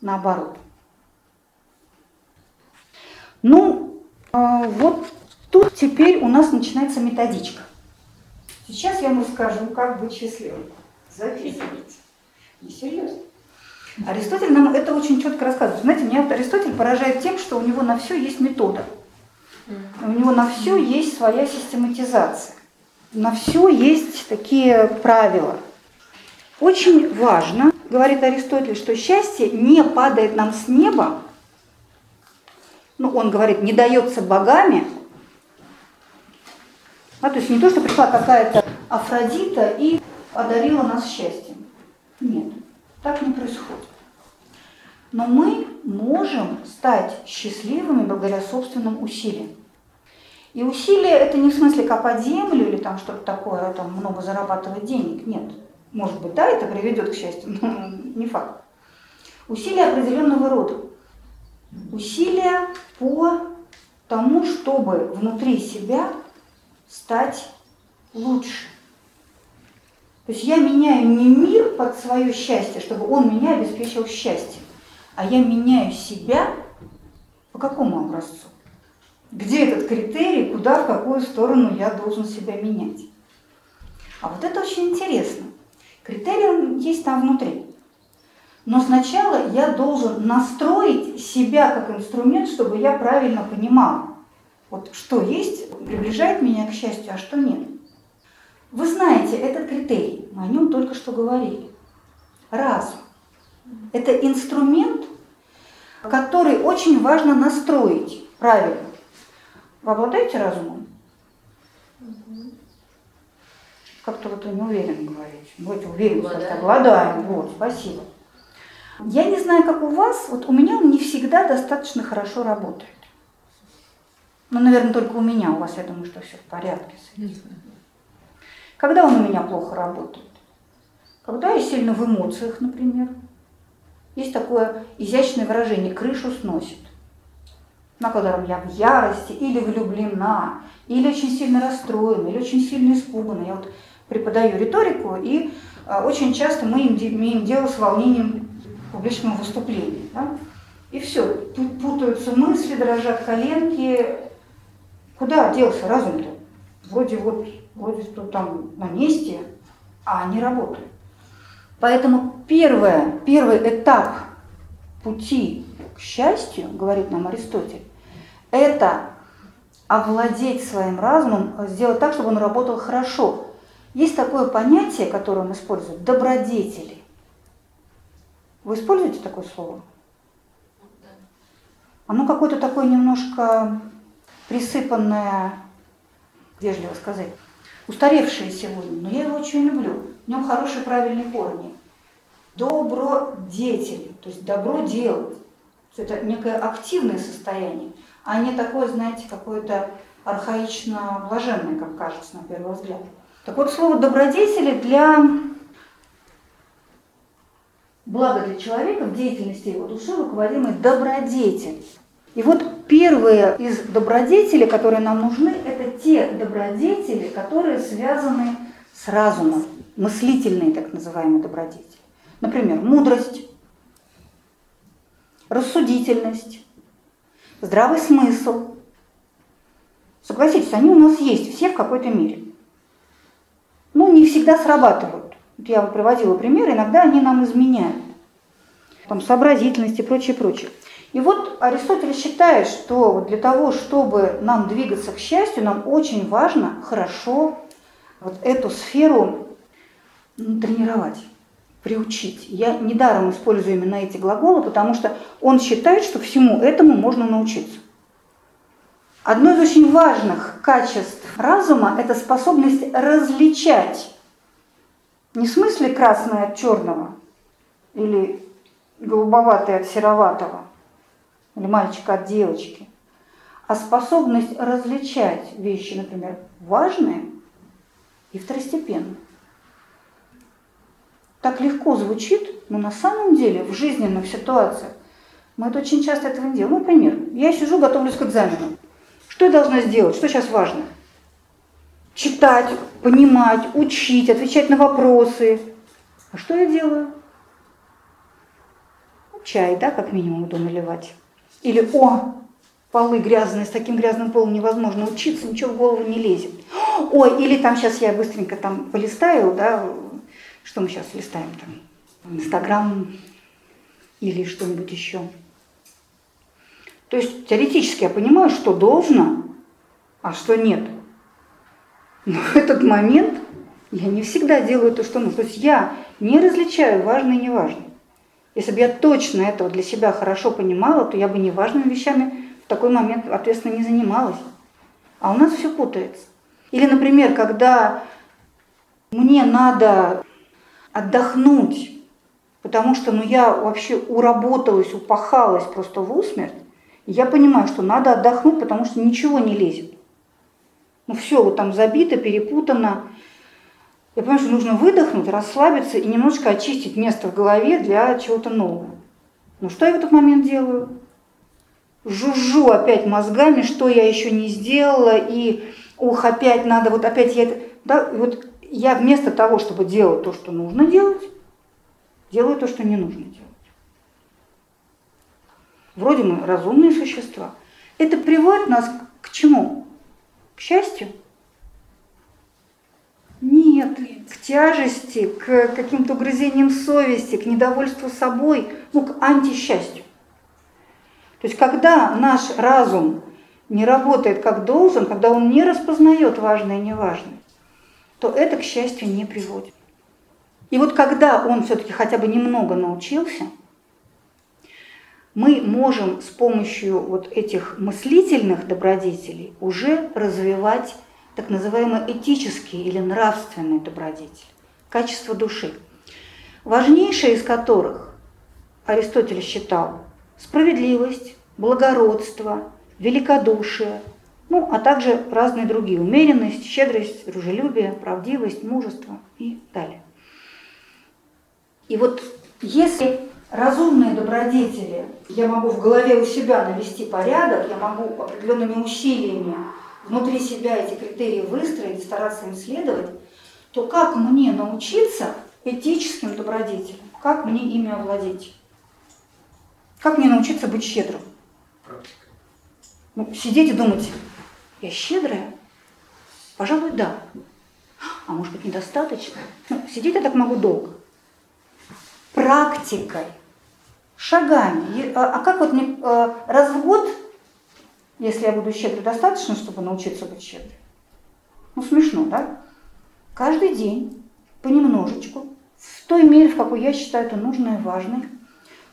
наоборот. Ну, а, вот тут теперь у нас начинается методичка. Сейчас я вам расскажу, как быть счастливым. Записывайте. Несерьезно. Аристотель нам это очень четко рассказывает. Знаете, меня Аристотель поражает тем, что у него на все есть метода. У него на все есть своя систематизация. На все есть такие правила. Очень важно, говорит Аристотель, что счастье не падает нам с неба, ну, он говорит, не дается богами, а, то есть не то, что пришла какая-то Афродита и одарила нас счастьем. Нет, так не происходит. Но мы можем стать счастливыми благодаря собственным усилиям. И усилия это не в смысле копать землю или там что-то такое, там много зарабатывать денег. Нет. Может быть, да, это приведет к счастью, но не факт. Усилия определенного рода. Усилия по тому, чтобы внутри себя стать лучше. То есть я меняю не мир под свое счастье, чтобы он меня обеспечил счастьем, а я меняю себя по какому образцу? Где этот критерий, куда, в какую сторону я должен себя менять? А вот это очень интересно. Критерий есть там внутри. Но сначала я должен настроить себя как инструмент, чтобы я правильно понимал, вот что есть, приближает меня к счастью, а что нет. Вы знаете этот критерий, мы о нем только что говорили. Разум. Это инструмент, который очень важно настроить правильно. Вы обладаете разумом? Как-то вот не уверен говорить. Будете уверены, что обладаем. Вот, спасибо. Я не знаю, как у вас, вот у меня он не всегда достаточно хорошо работает. Ну, наверное, только у меня, у вас, я думаю, что все в порядке с этим. Когда он у меня плохо работает? Когда я сильно в эмоциях, например. Есть такое изящное выражение «крышу сносит». На котором я в ярости или влюблена, или очень сильно расстроена, или очень сильно испугана. Я вот преподаю риторику, и а, очень часто мы имеем дело с волнением публичного выступления. Да? И все, путаются мысли, дрожат коленки. Куда делся разум-то? Вроде вот, вроде что там на месте, а не работает. Поэтому первое, первый этап пути к счастью, говорит нам Аристотель, это овладеть своим разумом, сделать так, чтобы он работал хорошо. Есть такое понятие, которое он использует, добродетели. Вы используете такое слово? Оно какое-то такое немножко присыпанное, вежливо сказать, устаревшее сегодня, но я его очень люблю. В нем хорошие правильные корни. Добродетели, то есть добро делать. Это некое активное состояние, а не такое, знаете, какое-то архаично-блаженное, как кажется на первый взгляд. Так вот, слово добродетели для блага для человека в деятельности его души руководимый добродетель. И вот первые из добродетелей, которые нам нужны, это те добродетели, которые связаны с разумом, мыслительные так называемые добродетели. Например, мудрость, рассудительность, здравый смысл. Согласитесь, они у нас есть все в какой-то мере. Ну, не всегда срабатывают. Вот я приводила пример, иногда они нам изменяют. Там сообразительность и прочее, прочее. И вот Аристотель считает, что для того, чтобы нам двигаться к счастью, нам очень важно хорошо вот эту сферу тренировать, приучить. Я недаром использую именно эти глаголы, потому что он считает, что всему этому можно научиться. Одно из очень важных качеств разума – это способность различать не в смысле красное от черного или голубоватое от сероватого, или мальчика от девочки, а способность различать вещи, например, важные и второстепенные. Так легко звучит, но на самом деле в жизненных ситуациях мы это очень часто этого не делаем. Например, я сижу, готовлюсь к экзамену. Что я должна сделать? Что сейчас важно? Читать, понимать, учить, отвечать на вопросы. А что я делаю? Чай, да, как минимум буду наливать. Или, о, полы грязные, с таким грязным полом невозможно учиться, ничего в голову не лезет. Ой, или там сейчас я быстренько там полистаю, да, что мы сейчас листаем там, Инстаграм или что-нибудь еще. То есть теоретически я понимаю, что должно, а что нет. Но в этот момент я не всегда делаю то, что нужно. То есть я не различаю важное и неважное. Если бы я точно этого для себя хорошо понимала, то я бы неважными вещами в такой момент, ответственно, не занималась. А у нас все путается. Или, например, когда мне надо отдохнуть, потому что ну, я вообще уработалась, упахалась просто в усмерть, я понимаю, что надо отдохнуть, потому что ничего не лезет. Ну все, вот там забито, перепутано, я понимаю, что нужно выдохнуть, расслабиться и немножко очистить место в голове для чего-то нового. Ну что я в этот момент делаю? Жужжу опять мозгами, что я еще не сделала, и ух, опять надо, вот опять я это... Да, вот я вместо того, чтобы делать то, что нужно делать, делаю то, что не нужно делать. Вроде мы разумные существа. Это приводит нас к чему? К счастью? Нет, к тяжести, к каким-то угрызениям совести, к недовольству собой, ну, к антисчастью. То есть, когда наш разум не работает как должен, когда он не распознает важное и неважное, то это к счастью не приводит. И вот когда он все-таки хотя бы немного научился, мы можем с помощью вот этих мыслительных добродетелей уже развивать так называемые этические или нравственные добродетели, качество души, важнейшие из которых Аристотель считал справедливость, благородство, великодушие, Ну, а также разные другие. Умеренность, щедрость, дружелюбие, правдивость, мужество и далее. И вот если разумные добродетели я могу в голове у себя навести порядок, я могу определенными усилиями внутри себя эти критерии выстроить, стараться им следовать, то как мне научиться этическим добродетелям? Как мне ими овладеть? Как мне научиться быть щедрым? Практика. Ну, сидеть и думать, я щедрая? Пожалуй, да. А может быть, недостаточно? Ну, сидеть я так могу долго. Практикой, шагами. А, а как вот мне э, раз в год, если я буду щедрой, достаточно, чтобы научиться быть щедрой? Ну, смешно, да? Каждый день, понемножечку, в той мере, в какой я считаю это нужной и важной.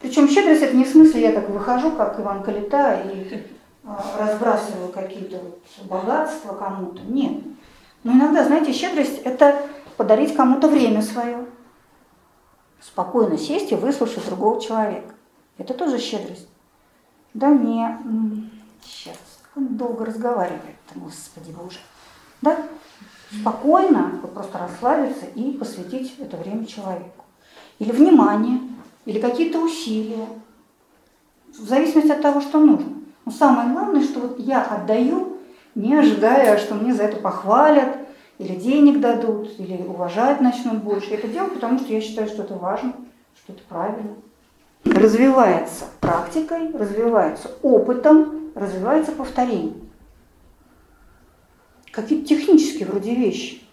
Причем щедрость это не в смысле я так выхожу, как Иван Калита, и а, разбрасываю какие-то вот богатства кому-то. Нет. Но иногда, знаете, щедрость – это подарить кому-то время свое. Спокойно сесть и выслушать другого человека. Это тоже щедрость. Да не, он долго разговаривает, господи боже. Да? Спокойно, вот просто расслабиться и посвятить это время человеку. Или внимание, или какие-то усилия, в зависимости от того, что нужно. Но самое главное, что вот я отдаю, не ожидая, что мне за это похвалят, или денег дадут, или уважать начнут больше. Я это делаю, потому что я считаю, что это важно, что это правильно. Развивается практикой, развивается опытом, развивается повторением. Какие-то технические вроде вещи.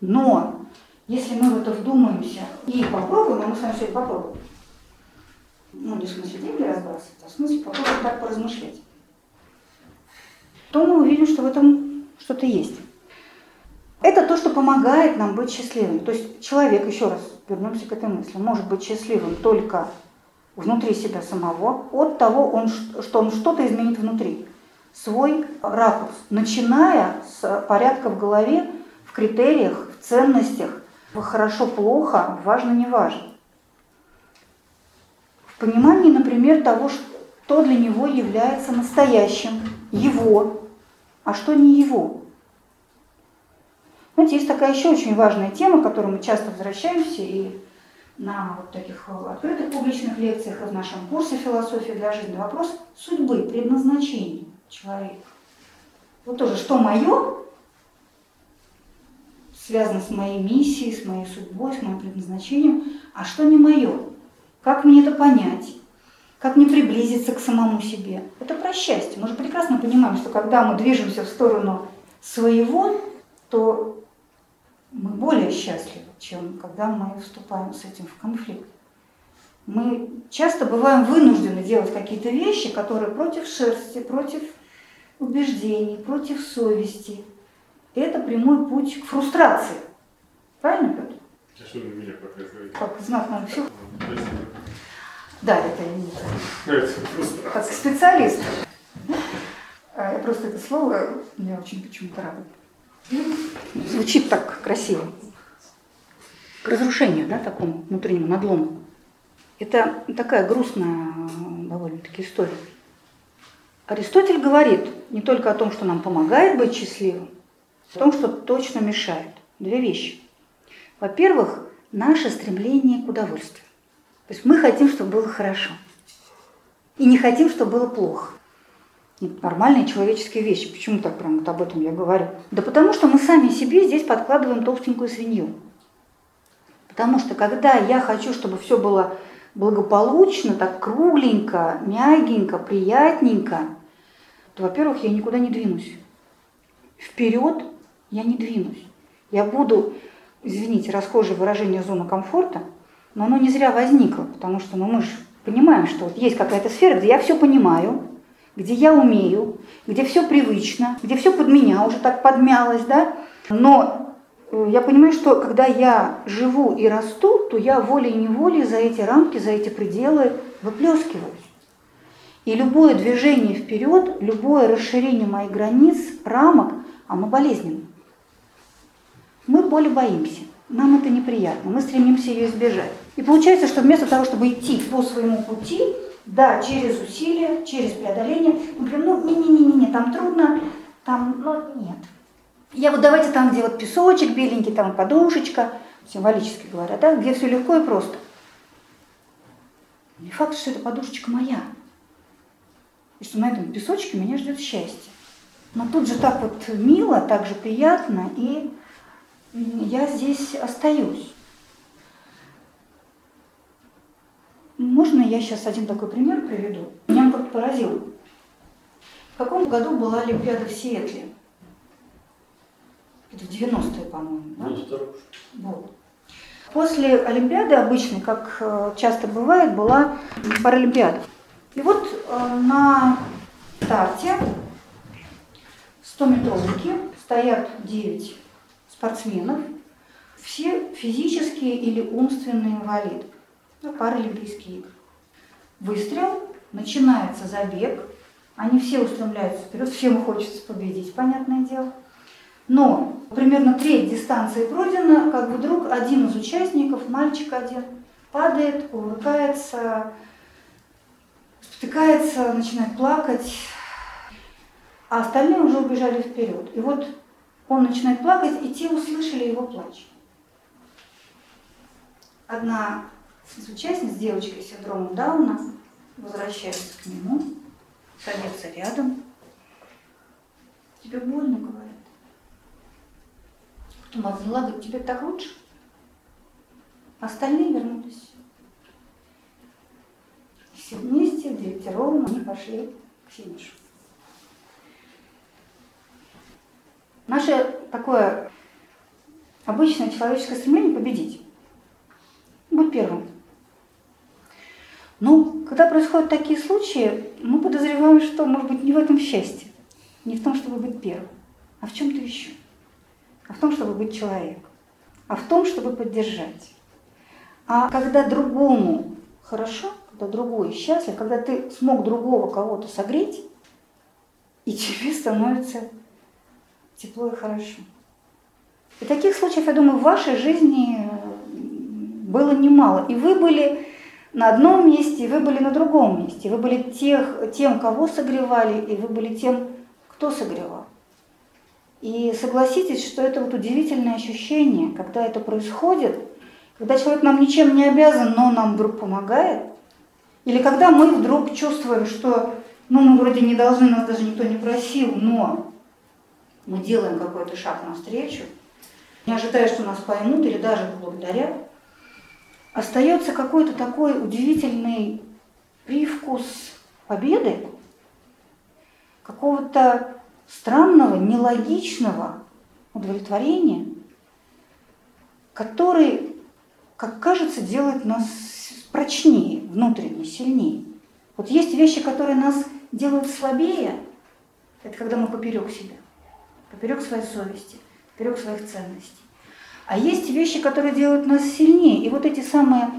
Но если мы в это вдумаемся и попробуем, а мы с вами это попробуем, ну не в смысле деньги разбрасывать, а в смысле попробовать так поразмышлять, то мы увидим, что в этом что-то есть. Это то, что помогает нам быть счастливыми. То есть человек, еще раз вернемся к этой мысли, может быть счастливым только внутри себя самого, от того, он, что он что-то изменит внутри. Свой ракурс, начиная с порядка в голове, в критериях, в ценностях, в хорошо-плохо, важно-неважно. В понимании, например, того, что для него является настоящим, его, а что не его. Знаете, есть такая еще очень важная тема, к которой мы часто возвращаемся и на вот таких открытых публичных лекциях и в нашем курсе «Философия для жизни» вопрос судьбы, предназначения человека. Вот тоже, что мое, связано с моей миссией, с моей судьбой, с моим предназначением, а что не мое. Как мне это понять? Как мне приблизиться к самому себе? Это про счастье. Мы же прекрасно понимаем, что когда мы движемся в сторону своего, то мы более счастливы, чем когда мы вступаем с этим в конфликт. Мы часто бываем вынуждены делать какие-то вещи, которые против шерсти, против убеждений, против совести. И это прямой путь к фрустрации. Правильно, Петр? Что вы на меня показываете? Как знак нам все. Да, это не Это как специалист. А Я просто это слово меня очень почему-то радует. Звучит так красиво. К разрушению, да, такому внутреннему надлому. Это такая грустная довольно-таки история. Аристотель говорит не только о том, что нам помогает быть счастливым, о том, что точно мешает. Две вещи. Во-первых, наше стремление к удовольствию. То есть мы хотим, чтобы было хорошо. И не хотим, чтобы было плохо. Это нормальные человеческие вещи. Почему так прям вот об этом я говорю? Да потому что мы сами себе здесь подкладываем толстенькую свинью. Потому что когда я хочу, чтобы все было благополучно, так кругленько, мягенько, приятненько, то, во-первых, я никуда не двинусь. Вперед я не двинусь. Я буду, извините, расхожее выражение зона комфорта, но оно не зря возникло, потому что ну, мы же понимаем, что вот есть какая-то сфера, где я все понимаю, где я умею, где все привычно, где все под меня уже так подмялось, да, но я понимаю, что когда я живу и расту, то я волей-неволей за эти рамки, за эти пределы выплескиваюсь. И любое движение вперед, любое расширение моих границ, рамок, оно болезненно. Мы боли боимся, нам это неприятно, мы стремимся ее избежать. И получается, что вместо того, чтобы идти по своему пути, да, через усилия, через преодоление, мы говорим, ну, не-не-не, там трудно, Там, ну, нет. Я вот давайте там, где вот песочек беленький, там подушечка, символически говоря, да, где все легко и просто. Не факт, что эта подушечка моя. И что на этом песочке меня ждет счастье. Но тут же так вот мило, так же приятно, и я здесь остаюсь. Можно я сейчас один такой пример приведу? Меня он как-то поразил. В каком году была Олимпиада в Сиэтле? Это в 90-е, по-моему. Да? Ну. Вот. После Олимпиады обычной, как э, часто бывает, была Паралимпиада. И вот э, на старте 100-метровки стоят 9 спортсменов, все физические или умственные инвалиды. Ну, Паралимпийские игры. Выстрел, начинается забег, они все устремляются вперед, всем хочется победить, понятное дело. Но примерно треть дистанции пройдена, как вдруг один из участников, мальчик один, падает, увлекается, спотыкается, начинает плакать, а остальные уже убежали вперед. И вот он начинает плакать, и те услышали его плач. Одна из участниц, девочка с синдромом Дауна, возвращается к нему, садится рядом. Тебе больно, говорит. Говорит, тебе так лучше? Остальные вернулись. Все вместе, девятером, они пошли к финишу. Наше такое обычное человеческое стремление победить. Быть первым. Ну, когда происходят такие случаи, мы подозреваем, что, может быть, не в этом счастье, не в том, чтобы быть первым, а в чем-то еще. А в том, чтобы быть человеком, а в том, чтобы поддержать. А когда другому хорошо, когда другой счастлив, когда ты смог другого кого-то согреть, и [laughs] тебе становится тепло и хорошо. И таких случаев, я думаю, в вашей жизни было немало. И вы были на одном месте, и вы были на другом месте. Вы были тех, тем, кого согревали, и вы были тем, кто согревал. И согласитесь, что это вот удивительное ощущение, когда это происходит, когда человек нам ничем не обязан, но нам вдруг помогает, или когда мы вдруг чувствуем, что ну, мы вроде не должны, нас даже никто не просил, но мы делаем какой-то шаг навстречу, не ожидая, что нас поймут или даже благодарят, остается какой-то такой удивительный привкус победы, какого-то странного, нелогичного удовлетворения, который, как кажется, делает нас прочнее, внутренне, сильнее. Вот есть вещи, которые нас делают слабее, это когда мы поперек себя, поперек своей совести, поперек своих ценностей. А есть вещи, которые делают нас сильнее. И вот эти самые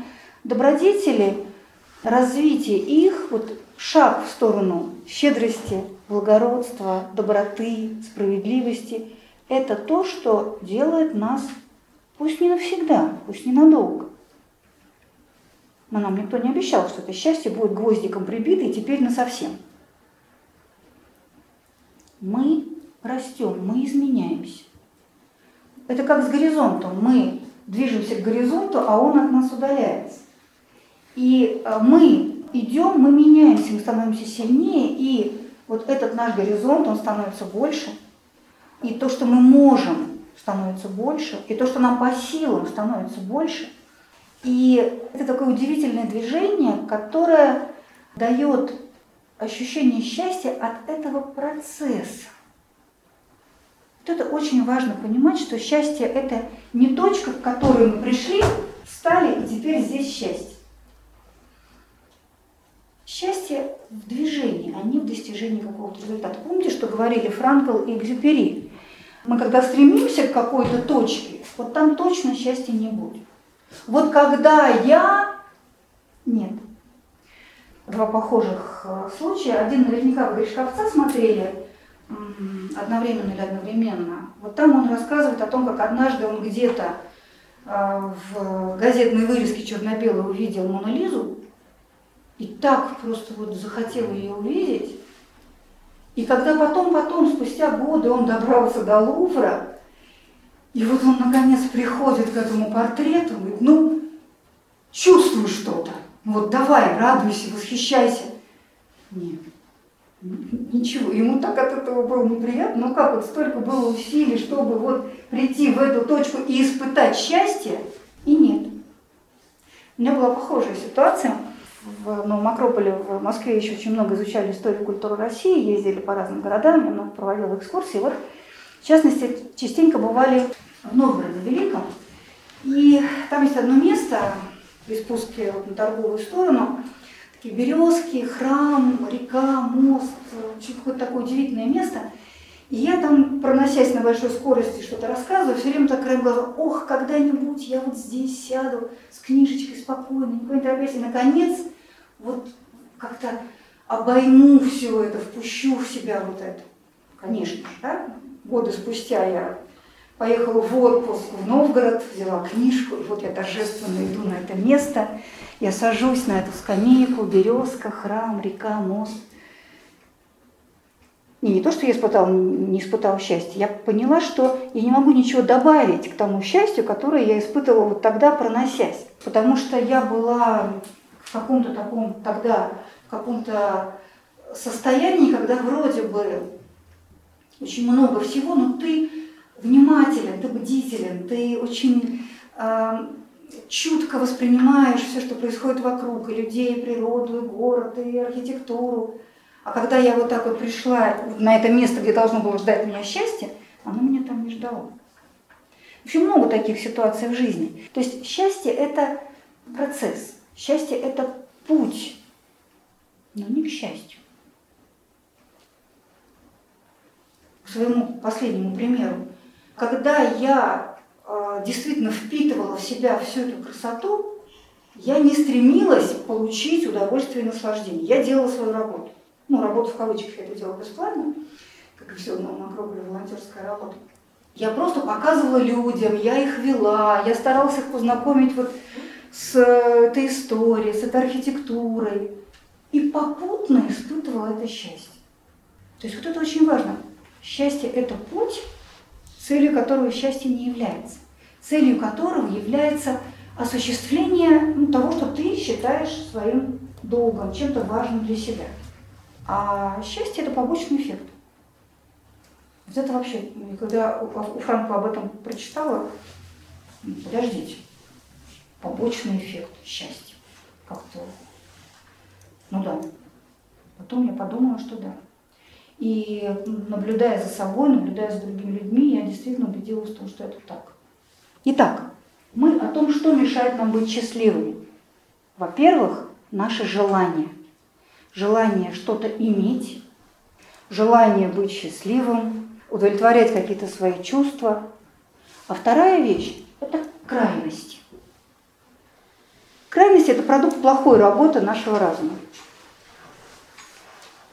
добродетели, развитие их, вот шаг в сторону щедрости, благородства, доброты, справедливости, это то, что делает нас, пусть не навсегда, пусть ненадолго. Но нам никто не обещал, что это счастье будет гвоздиком прибито и теперь насовсем. Мы растем, мы изменяемся. Это как с горизонтом. Мы движемся к горизонту, а он от нас удаляется. И э, мы идем, мы меняемся, мы становимся сильнее, и вот этот наш горизонт, он становится больше. И то, что мы можем, становится больше, и то, что нам по силам, становится больше. И это такое удивительное движение, которое дает ощущение счастья от этого процесса. Вот это очень важно понимать, что счастье – это не точка, к которой мы пришли, встали, и теперь здесь счастье. Счастье в движении, а не в достижении какого-то результата. Помните, что говорили Франкл и Экзюпери? Мы когда стремимся к какой-то точке, вот там точно счастья не будет. Вот когда я... Нет. Два похожих э, случая. Один наверняка вы Гришковца смотрели, одновременно или одновременно. Вот там он рассказывает о том, как однажды он где-то а, в газетной вырезке черно-белой увидел Мону и так просто вот захотел ее увидеть. И когда потом-потом, спустя годы, он добрался до Лувра, и вот он наконец приходит к этому портрету, говорит, ну, чувствую что-то, вот давай, радуйся, восхищайся. Нет, ничего, ему так от этого было неприятно, ну как вот столько было усилий, чтобы вот прийти в эту точку и испытать счастье, и нет. У меня была похожая ситуация. В Новом Акрополе в Москве еще очень много изучали историю и культуру России, ездили по разным городам, я много проводила экскурсии. Вот, в частности, частенько бывали в Новгороде Великом. И там есть одно место при спуске вот на торговую сторону, такие березки, храм, река, мост, какое-то такое удивительное место. И я там, проносясь на большой скорости, что-то рассказываю, все время так краем глаза, ох, когда-нибудь я вот здесь сяду с книжечкой спокойно, никуда не торопясь, и наконец вот как-то обойму все это, впущу в себя вот это. Конечно же, да? Годы спустя я поехала в отпуск в Новгород, взяла книжку, и вот я торжественно иду на это место, я сажусь на эту скамейку, березка, храм, река, мост. И не то, что я испытала, не испытала счастья, я поняла, что я не могу ничего добавить к тому счастью, которое я испытывала вот тогда, проносясь. Потому что я была в каком-то таком тогда, в каком-то состоянии, когда вроде бы очень много всего, но ты внимателен, ты бдителен, ты очень э, чутко воспринимаешь все, что происходит вокруг, и людей, и природу, и город, и архитектуру. А когда я вот так вот пришла на это место, где должно было ждать меня счастье, оно меня там не ждало. В общем, много таких ситуаций в жизни. То есть счастье – это процесс, счастье – это путь, но не к счастью. К своему последнему примеру когда я э, действительно впитывала в себя всю эту красоту, я не стремилась получить удовольствие и наслаждение. Я делала свою работу. Ну, работу в кавычках я это делала бесплатно, как и все на Макрополе, волонтерская работа. Я просто показывала людям, я их вела, я старалась их познакомить вот с этой историей, с этой архитектурой. И попутно испытывала это счастье. То есть вот это очень важно. Счастье – это путь, целью которого счастье не является. Целью которого является осуществление ну, того, что ты считаешь своим долгом, чем-то важным для себя. А счастье – это побочный эффект. Вот это вообще, когда у Франкла об этом прочитала, подождите, побочный эффект счастья. Как-то, ну да. Потом я подумала, что да. И наблюдая за собой, наблюдая за другими людьми, я действительно убедилась в том, что это так. Итак, мы о том, что мешает нам быть счастливыми. Во-первых, наше желание. Желание что-то иметь, желание быть счастливым, удовлетворять какие-то свои чувства. А вторая вещь – это крайность. Крайность – это продукт плохой работы нашего разума.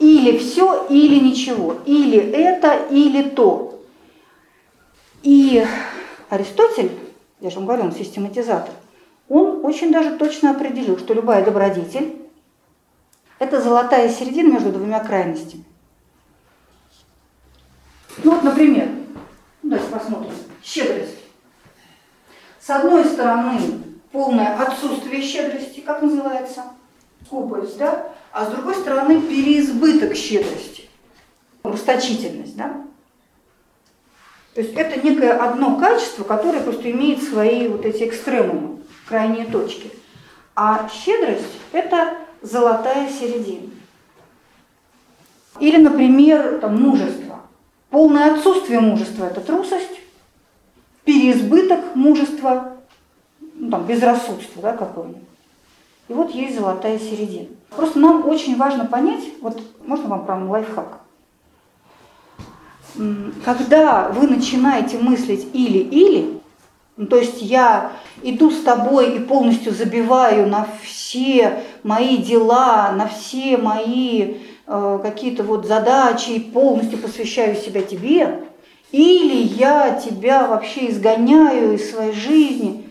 Или все, или ничего. Или это, или то. И Аристотель, я же вам говорю, он систематизатор, он очень даже точно определил, что любая добродетель – это золотая середина между двумя крайностями. Ну вот, например, давайте посмотрим, щедрость. С одной стороны, полное отсутствие щедрости, как называется? Скупость, да? а с другой стороны переизбыток щедрости, расточительность. Да? То есть это некое одно качество, которое просто имеет свои вот эти экстремумы, крайние точки. А щедрость – это золотая середина. Или, например, там, мужество. Полное отсутствие мужества – это трусость, переизбыток мужества, ну, там, безрассудство да, какое-нибудь. И вот есть золотая середина. Просто нам очень важно понять, вот можно вам прям лайфхак. Когда вы начинаете мыслить или-или, ну, то есть я иду с тобой и полностью забиваю на все мои дела, на все мои э, какие-то вот задачи и полностью посвящаю себя тебе, или я тебя вообще изгоняю из своей жизни,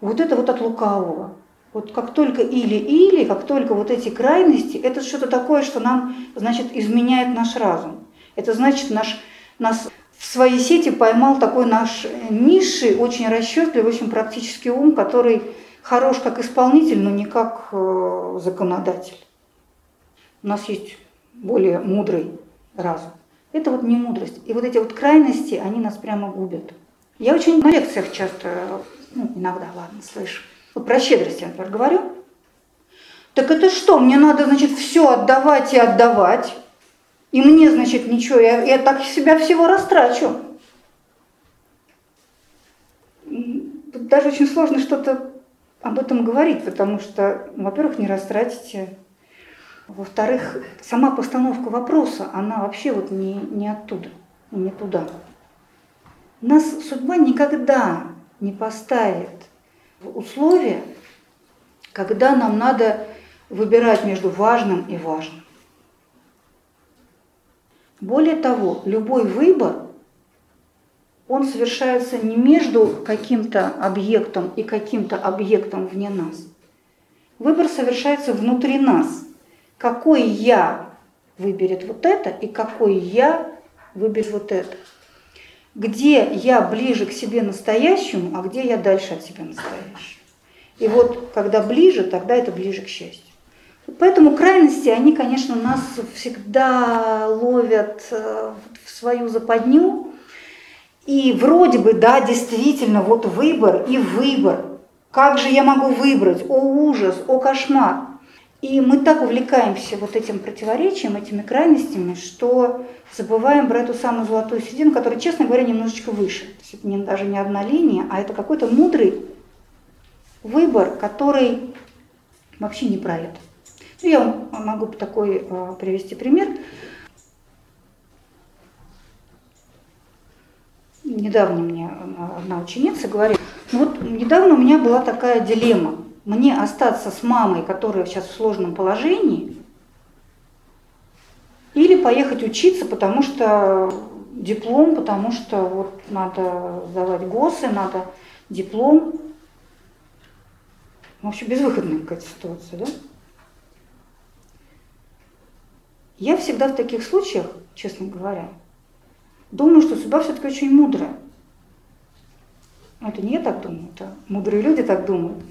вот это вот от лукавого. Вот как только или-или, как только вот эти крайности, это что-то такое, что нам, значит, изменяет наш разум. Это значит, наш, нас в своей сети поймал такой наш низший, очень расчетливый, очень практический ум, который хорош как исполнитель, но не как э, законодатель. У нас есть более мудрый разум. Это вот не мудрость. И вот эти вот крайности, они нас прямо губят. Я очень на лекциях часто, ну, иногда, ладно, слышу, вот про щедрость я, например, говорю. Так это что, мне надо, значит, все отдавать и отдавать, и мне, значит, ничего, я, я так себя всего растрачу. Тут даже очень сложно что-то об этом говорить, потому что, во-первых, не растратите, во-вторых, сама постановка вопроса, она вообще вот не, не оттуда, не туда. Нас судьба никогда не поставит условия, когда нам надо выбирать между важным и важным. Более того, любой выбор, он совершается не между каким-то объектом и каким-то объектом вне нас. Выбор совершается внутри нас. Какой я выберет вот это и какой я выберет вот это где я ближе к себе настоящему, а где я дальше от себя настоящему. И вот когда ближе, тогда это ближе к счастью. Поэтому крайности, они, конечно, нас всегда ловят э, в свою западню. И вроде бы, да, действительно, вот выбор и выбор. Как же я могу выбрать? О ужас, о кошмар. И мы так увлекаемся вот этим противоречием, этими крайностями, что забываем про эту самую золотую середину, которая, честно говоря, немножечко выше. То есть это не, даже не одна линия, а это какой-то мудрый выбор, который вообще не это. Ну, я могу такой э, привести пример. Недавно мне одна ученица говорит, ну вот недавно у меня была такая дилемма мне остаться с мамой, которая сейчас в сложном положении, или поехать учиться, потому что диплом, потому что вот надо сдавать ГОСы, надо диплом. Вообще безвыходная какая-то ситуация, да? Я всегда в таких случаях, честно говоря, думаю, что судьба все-таки очень мудрая. Это не я так думаю, это мудрые люди так думают.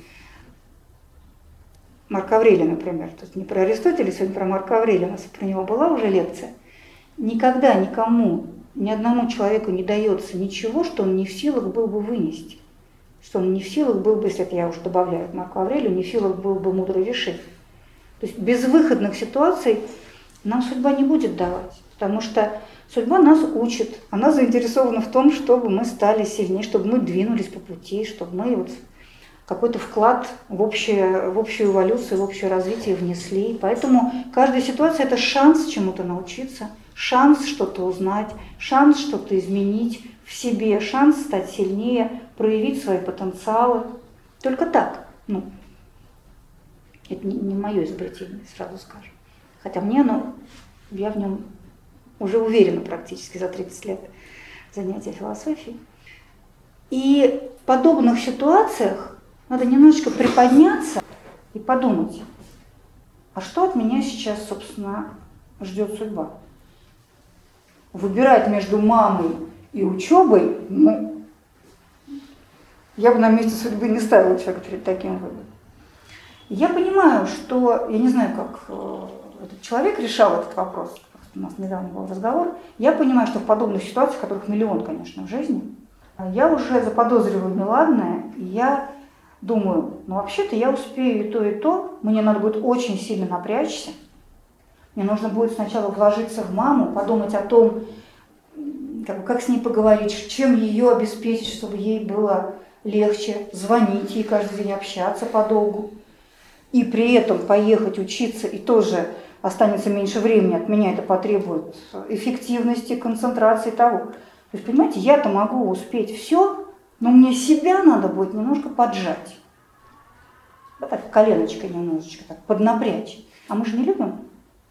Марка Аврелия, например, есть не про Аристотеля, сегодня про Марка Аврелия, у нас про него была уже лекция. Никогда никому, ни одному человеку не дается ничего, что он не в силах был бы вынести. Что он не в силах был бы, если это я уже добавляю к Марку Аврелию, не в силах был бы мудро решить. То есть безвыходных ситуаций нам судьба не будет давать, потому что судьба нас учит, она заинтересована в том, чтобы мы стали сильнее, чтобы мы двинулись по пути, чтобы мы вот какой-то вклад в, общее, в общую эволюцию, в общее развитие внесли. Поэтому каждая ситуация – это шанс чему-то научиться, шанс что-то узнать, шанс что-то изменить в себе, шанс стать сильнее, проявить свои потенциалы. Только так. Ну, это не, не мое изобретение, сразу скажем. Хотя мне оно, я в нем уже уверена практически за 30 лет занятия философией. И в подобных ситуациях надо немножечко приподняться и подумать, а что от меня сейчас, собственно, ждет судьба? Выбирать между мамой и учебой, ну, я бы на месте судьбы не ставила человека перед таким выбором. Я понимаю, что, я не знаю, как э, этот человек решал этот вопрос, у нас недавно был разговор, я понимаю, что в подобных ситуациях, которых миллион, конечно, в жизни, я уже заподозриваю неладное, и я думаю, ну вообще-то я успею и то, и то, мне надо будет очень сильно напрячься, мне нужно будет сначала вложиться в маму, подумать о том, как, как с ней поговорить, чем ее обеспечить, чтобы ей было легче звонить ей каждый день, общаться подолгу. И при этом поехать учиться и тоже останется меньше времени, от меня это потребует эффективности, концентрации того. То есть, понимаете, я-то могу успеть все, но мне себя надо будет немножко поджать. Вот так коленочкой немножечко так поднапрячь. А мы же не любим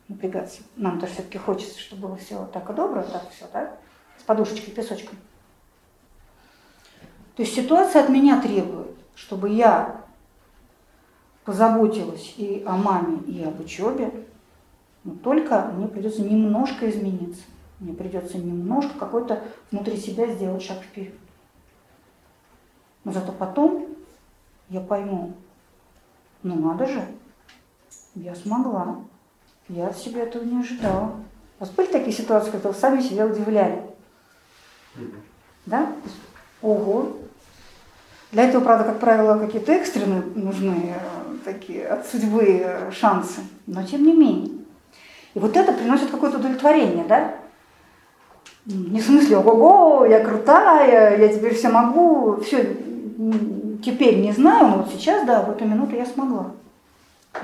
напрягаться. Нам-то все-таки хочется, чтобы было все так и добро, так все, да? С подушечкой, песочком. То есть ситуация от меня требует, чтобы я позаботилась и о маме, и об учебе, но только мне придется немножко измениться. Мне придется немножко какой-то внутри себя сделать шаг вперед. Но зато потом я пойму, ну надо же, я смогла. Я от себя этого не ожидала. У вас были такие ситуации, когда вы сами себя удивляли? Да? Ого. Для этого, правда, как правило, какие-то экстренные нужны э, такие от судьбы э, шансы. Но тем не менее. И вот это приносит какое-то удовлетворение, да? Не в смысле, ого, я крутая, я теперь все могу, все, теперь не знаю, но вот сейчас, да, в эту минуту я смогла.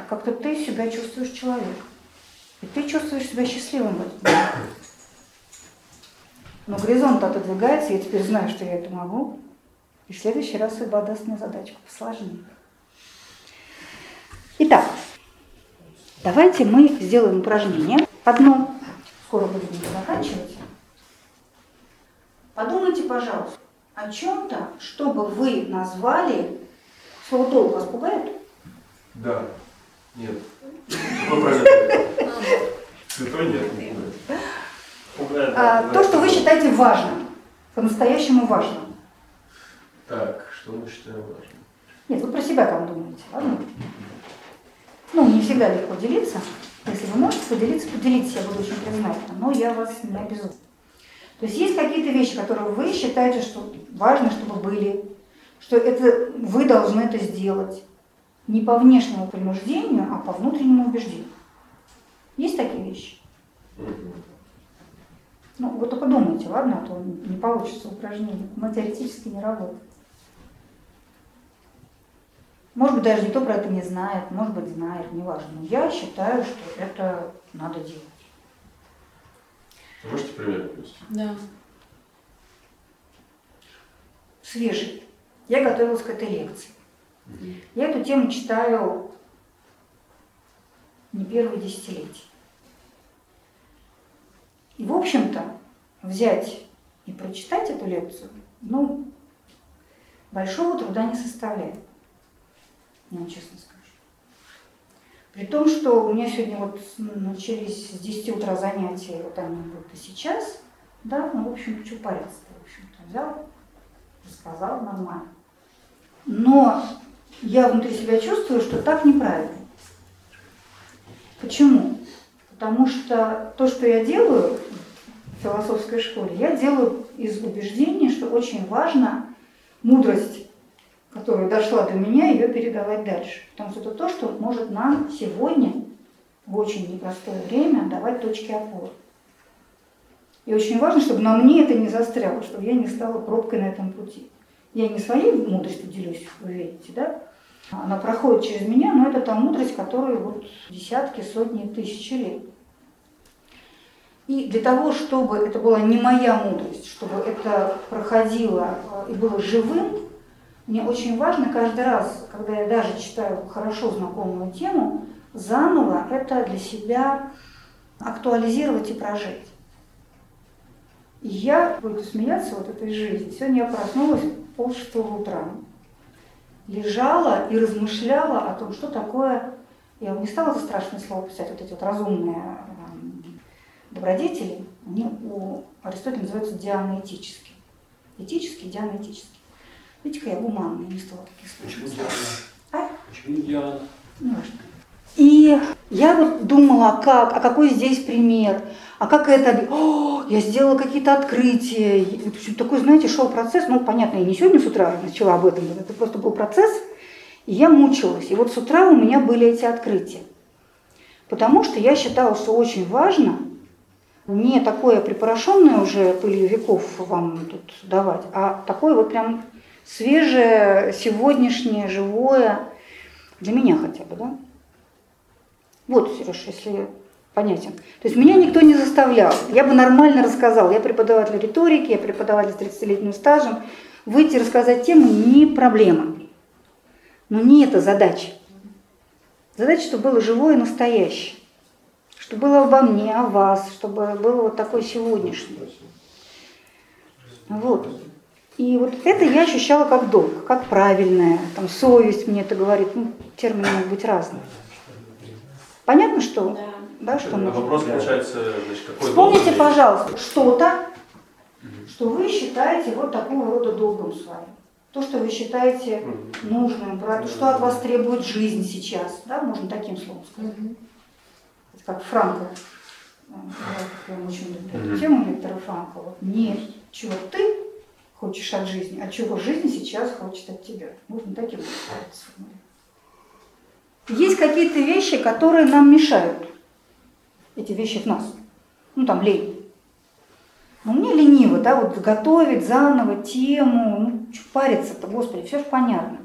Как-то ты себя чувствуешь человеком. И ты чувствуешь себя счастливым в этот момент. Но горизонт отодвигается, я теперь знаю, что я это могу. И в следующий раз судьба даст мне задачку посложнее. Итак, давайте мы сделаем упражнение. Одно. Скоро будем заканчивать. Подумайте, пожалуйста, о чем-то, что бы вы назвали... Слово долг вас пугает? Да. Нет. Святой нет, не пугает. Пугает, А, то, что вы считаете важным, по-настоящему важным. Так, что мы считаем важным? Нет, вы про себя там думаете, ладно? Ну, не всегда легко делиться. Если вы можете поделиться, поделитесь, я буду очень признательна, но я вас не обязую. То есть есть какие-то вещи, которые вы считаете, что важно, чтобы были, что это вы должны это сделать. Не по внешнему принуждению, а по внутреннему убеждению. Есть такие вещи? Ну, вы только думайте, ладно, а то не получится упражнение. Мы теоретически не работаем. Может быть, даже никто про это не знает, может быть, знает, неважно. Но я считаю, что это надо делать. Можете пример привести? Да. Свежий. Я готовилась к этой лекции. Я эту тему читаю не первые десятилетия. И, в общем-то, взять и прочитать эту лекцию, ну, большого труда не составляет, я вам честно скажу. При том, что у меня сегодня вот начались с 10 утра занятия, вот они будут и сейчас, да, ну, в общем, что париться в общем-то, взял, рассказал нормально. Но я внутри себя чувствую, что так неправильно. Почему? Потому что то, что я делаю в философской школе, я делаю из убеждения, что очень важно мудрость, которая дошла до меня, ее передавать дальше. Потому что это то, что может нам сегодня, в очень непростое время, давать точки опоры. И очень важно, чтобы на мне это не застряло, чтобы я не стала пробкой на этом пути. Я не своей мудростью делюсь, вы видите, да? Она проходит через меня, но это та мудрость, которая вот десятки, сотни, тысячи лет. И для того, чтобы это была не моя мудрость, чтобы это проходило э, и было живым, мне очень важно каждый раз, когда я даже читаю хорошо знакомую тему, заново это для себя актуализировать и прожить. И я, буду смеяться вот этой жизни, сегодня я проснулась полшестого утра, лежала и размышляла о том, что такое, я не стала это страшное слово писать, вот эти вот разумные эм, добродетели, они у Аристотеля называются дианоэтические. Этические, дианоэтические. Видите, я гуманная, не стала таких Почему слов. Диана? А? Почему Диана? Не важно. И я вот думала, а как, а какой здесь пример, а как это, О, я сделала какие-то открытия. Вот такой, знаете, шел процесс, ну, понятно, я не сегодня с утра начала об этом, это просто был процесс, и я мучилась. И вот с утра у меня были эти открытия. Потому что я считала, что очень важно не такое припорошенное уже пылью веков вам тут давать, а такое вот прям свежее, сегодняшнее, живое, для меня хотя бы, да? Вот, Сереж, если понятен. То есть меня никто не заставлял. Я бы нормально рассказала. Я преподаватель риторики, я преподаватель с 30-летним стажем. Выйти рассказать тему не проблема. Но не это задача. Задача, чтобы было живое и настоящее. Чтобы было обо мне, о вас, чтобы было вот такое сегодняшнее. Вот. И вот это я ощущала как долг, как правильное, там совесть мне это говорит, ну, термины могут быть разные. Понятно, что? Да. Да, что А нужно? вопрос получается, значит, какой Вспомните, должен пожалуйста, что-то, что вы считаете вот такого рода долгом своим. То, что вы считаете нужным, про- что от вас требует жизнь сейчас. Да, можно таким словом сказать. Это как Франко. э, Я очень люблю эту тему Виктора Франка. Вот не чего ты хочешь от жизни, а чего жизнь сейчас хочет от тебя. Можно таким образом сформулировать. Есть какие-то вещи, которые нам мешают. Эти вещи в нас. Ну, там, лень. Ну, мне лениво, да, вот готовить заново тему, ну, париться-то, господи, все же понятно.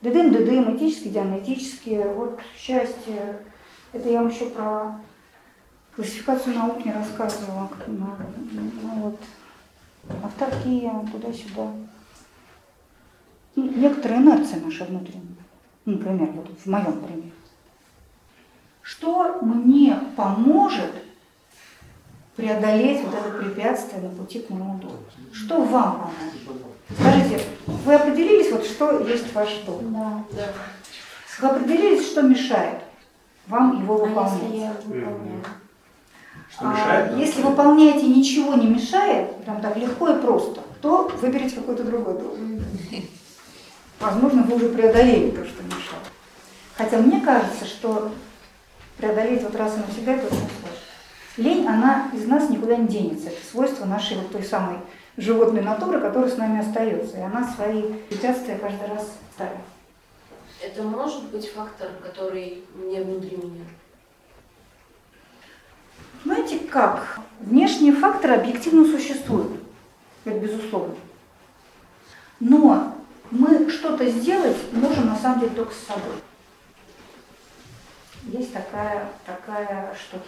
Дыдым, дыдым, этические, дианетические, вот счастье. Это я вам еще про классификацию наук не рассказывала. как надо. Ну, вот. Автаркия, туда-сюда. Ну, некоторая инерция наша внутренняя. Ну, Например, вот в моем примере. Что мне поможет преодолеть вот это препятствие на пути к моему долгу? Что вам поможет? Скажите, вы определились, вот что есть ваш долг? Да. Да. Вы определились, что мешает вам его А выполнять? если я выполняю? Что мешает? А, если выполняете ничего не мешает, прям так легко и просто, то выберите какой-то другой долг. Возможно, вы уже преодолели то, что мешало. Хотя мне кажется, что преодолеть вот раз и навсегда это очень сложно. Лень, она из нас никуда не денется. Это свойство нашей вот той самой животной натуры, которая с нами остается. И она свои препятствия каждый раз ставит. Это может быть фактор, который не внутри меня. Знаете как? Внешние факторы объективно существуют. Это безусловно. Но мы что-то сделать можем на самом деле только с собой. Есть такая, такая штука.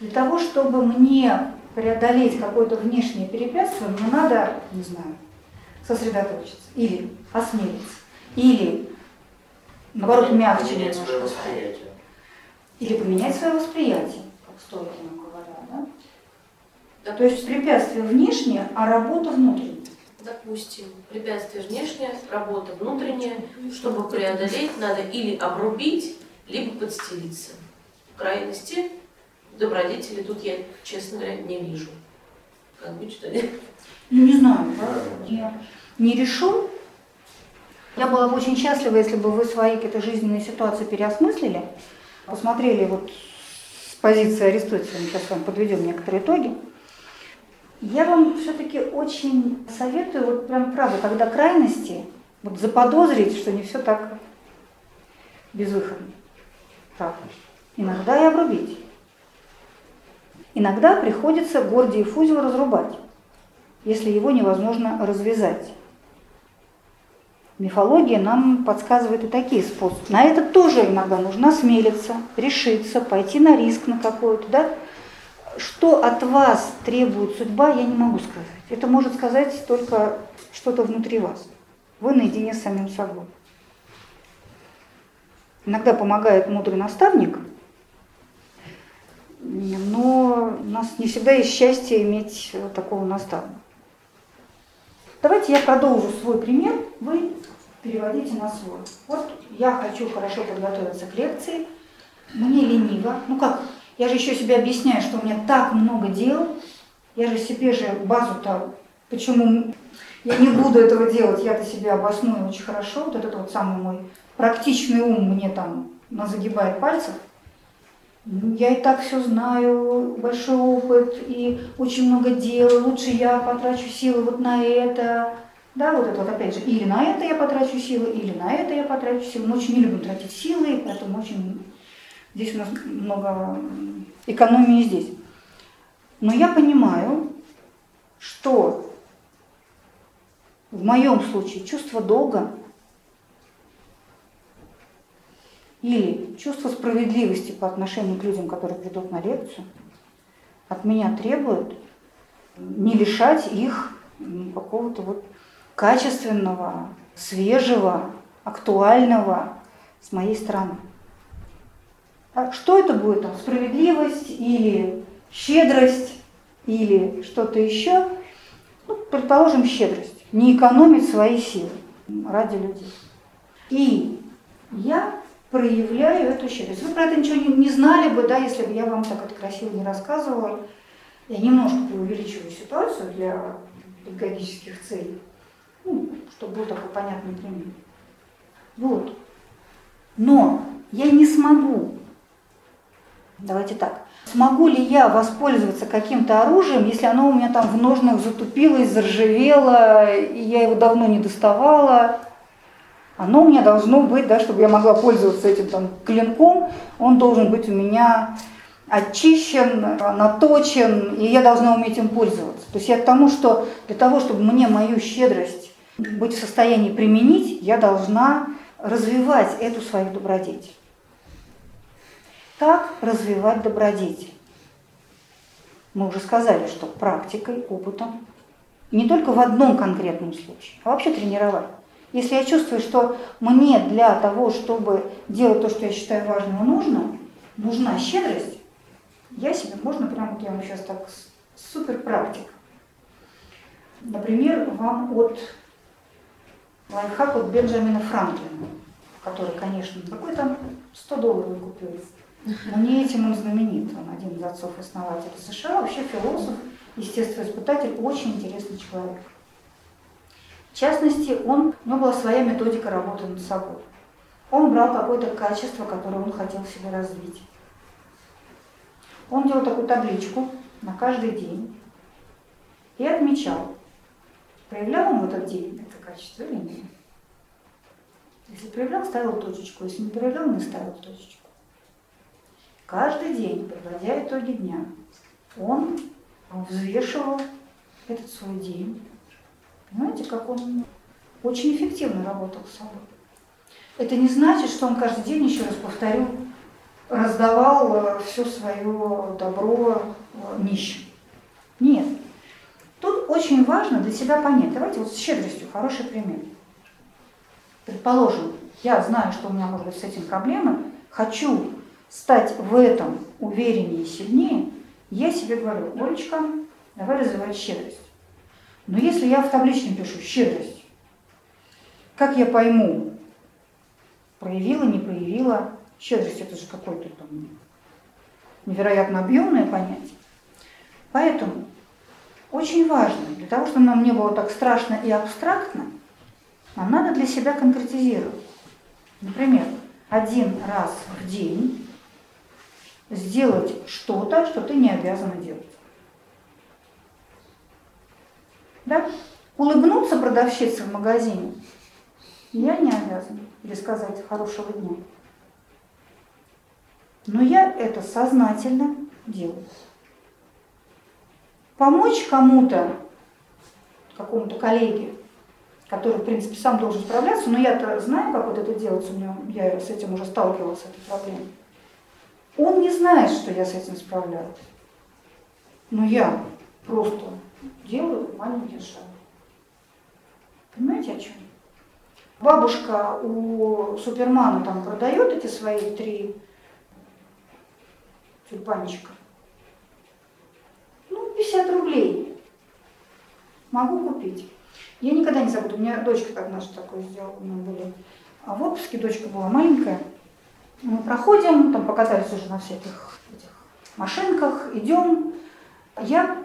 Для того, чтобы мне преодолеть какое-то внешнее препятствие, мне надо, не знаю, сосредоточиться или осмелиться, или, наоборот, мягче немножко. Или поменять свое восприятие, стойки нам говорят, да? То есть препятствие внешнее, а работа внутренняя. Допустим, препятствие внешнее, работа внутренняя. Чтобы преодолеть, надо или обрубить, либо подстелиться. Крайности добродетели тут я, честно говоря, не вижу. Как быть, что делать? Ну, не знаю, да? Я не решу. Я была бы очень счастлива, если бы вы свои какие-то жизненные ситуации переосмыслили, посмотрели вот позиции Аристотеля, сейчас с вами подведем некоторые итоги. Я вам все-таки очень советую, вот прям правда, когда крайности, вот заподозрить, что не все так безвыходно. Правда. Иногда и обрубить. Иногда приходится Гордиев узел разрубать, если его невозможно развязать. Мифология нам подсказывает и такие способы. На это тоже иногда нужно осмелиться, решиться, пойти на риск на какой-то, да? Что от вас требует судьба, я не могу сказать. Это может сказать только что-то внутри вас. Вы наедине с самим собой. Иногда помогает мудрый наставник, но у нас не всегда есть счастье иметь такого наставника. Давайте я продолжу свой пример, вы переводите на свой. Вот я хочу хорошо подготовиться к лекции, мне лениво. Ну как, я же еще себе объясняю, что у меня так много дел, я же себе же базу-то, почему я не буду этого делать, я-то себя обосную очень хорошо, вот этот вот самый мой практичный ум мне там загибает пальцев. Я и так все знаю, большой опыт и очень много дел, лучше я потрачу силы вот на это. Да, вот это вот опять же, или на это я потрачу силы, или на это я потрачу силы. Мы очень не любим тратить силы, поэтому очень здесь у нас много экономии здесь. Но я понимаю, что в моем случае чувство долга или чувство справедливости по отношению к людям, которые придут на лекцию, от меня требует не лишать их какого-то вот качественного, свежего, актуального с моей стороны. А что это будет? Там, справедливость или щедрость или что-то еще? Ну, предположим, щедрость. Не экономить свои силы ради людей. И я проявляю эту щедрость. Вы про это ничего не, не знали бы, да, если бы я вам так это красиво не рассказывала. Я немножко преувеличиваю ситуацию для педагогических целей, ну, чтобы был такой понятный пример. Вот. Но я не смогу, давайте так, смогу ли я воспользоваться каким-то оружием, если оно у меня там в ножнах затупилось, заржавело, и я его давно не доставала, оно у меня должно быть, да, чтобы я могла пользоваться этим там клинком, он должен быть у меня очищен, наточен, и я должна уметь им пользоваться. То есть я к тому, что для того, чтобы мне мою щедрость быть в состоянии применить, я должна развивать эту свою добродетель. Как развивать добродетель? Мы уже сказали, что практикой, опытом, не только в одном конкретном случае, а вообще тренировать. Если я чувствую, что мне для того, чтобы делать то, что я считаю важным и нужным, нужна щедрость, я себе, можно прямо, вот я вам сейчас так супер практик. Например, вам от лайфхак от Бенджамина Франклина, который, конечно, какой там 100 долларов купил. Но не этим он знаменит. Он один из отцов-основателей США, вообще философ, естествоиспытатель, очень интересный человек. В частности, он, у него была своя методика работы над собой. Он брал какое-то качество, которое он хотел в себе развить. Он делал такую табличку на каждый день и отмечал, проявлял он в этот день это качество или нет. Если проявлял, ставил точечку, если не проявлял, не ставил точечку. Каждый день, подводя итоги дня, он взвешивал этот свой день Понимаете, как он очень эффективно работал с собой. Это не значит, что он каждый день, еще раз повторю, раздавал э, все свое добро э, нищим. Нет. Тут очень важно для себя понять. Давайте вот с щедростью хороший пример. Предположим, я знаю, что у меня может быть с этим проблемы, хочу стать в этом увереннее и сильнее, я себе говорю, Олечка, давай развивать щедрость. Но если я в табличном пишу щедрость, как я пойму, проявила, не проявила, щедрость это же какое-то там невероятно объемное понятие. Поэтому очень важно, для того, чтобы нам не было так страшно и абстрактно, нам надо для себя конкретизировать. Например, один раз в день сделать что-то, что ты не обязана делать. Да? Улыбнуться продавщице в магазине я не обязана. Или сказать хорошего дня. Но я это сознательно делаю. Помочь кому-то, какому-то коллеге, который, в принципе, сам должен справляться, но я-то знаю, как вот это делать, у меня, я с этим уже сталкивалась, с этой проблемой. Он не знает, что я с этим справляюсь. Но я просто делаю маленькие шаги. Понимаете, о чем? Бабушка у Супермана там продает эти свои три тюльпанчика. Ну, 50 рублей. Могу купить. Я никогда не забуду. У меня дочка наша такое сделала. Мы были а в отпуске, дочка была маленькая. Мы проходим, там покатались уже на всяких этих машинках, идем. Я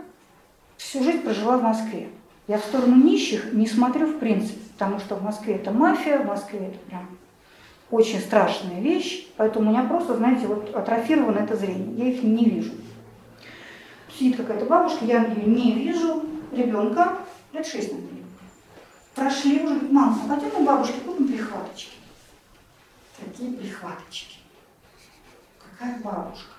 всю жизнь прожила в Москве. Я в сторону нищих не смотрю в принципе, потому что в Москве это мафия, в Москве это прям очень страшная вещь, поэтому у меня просто, знаете, вот атрофировано это зрение, я их не вижу. Сидит какая-то бабушка, я ее не вижу, ребенка, лет шесть, наверное. Прошли уже, мама, а пойдем у бабушки купим прихваточки. Какие прихваточки? Какая бабушка?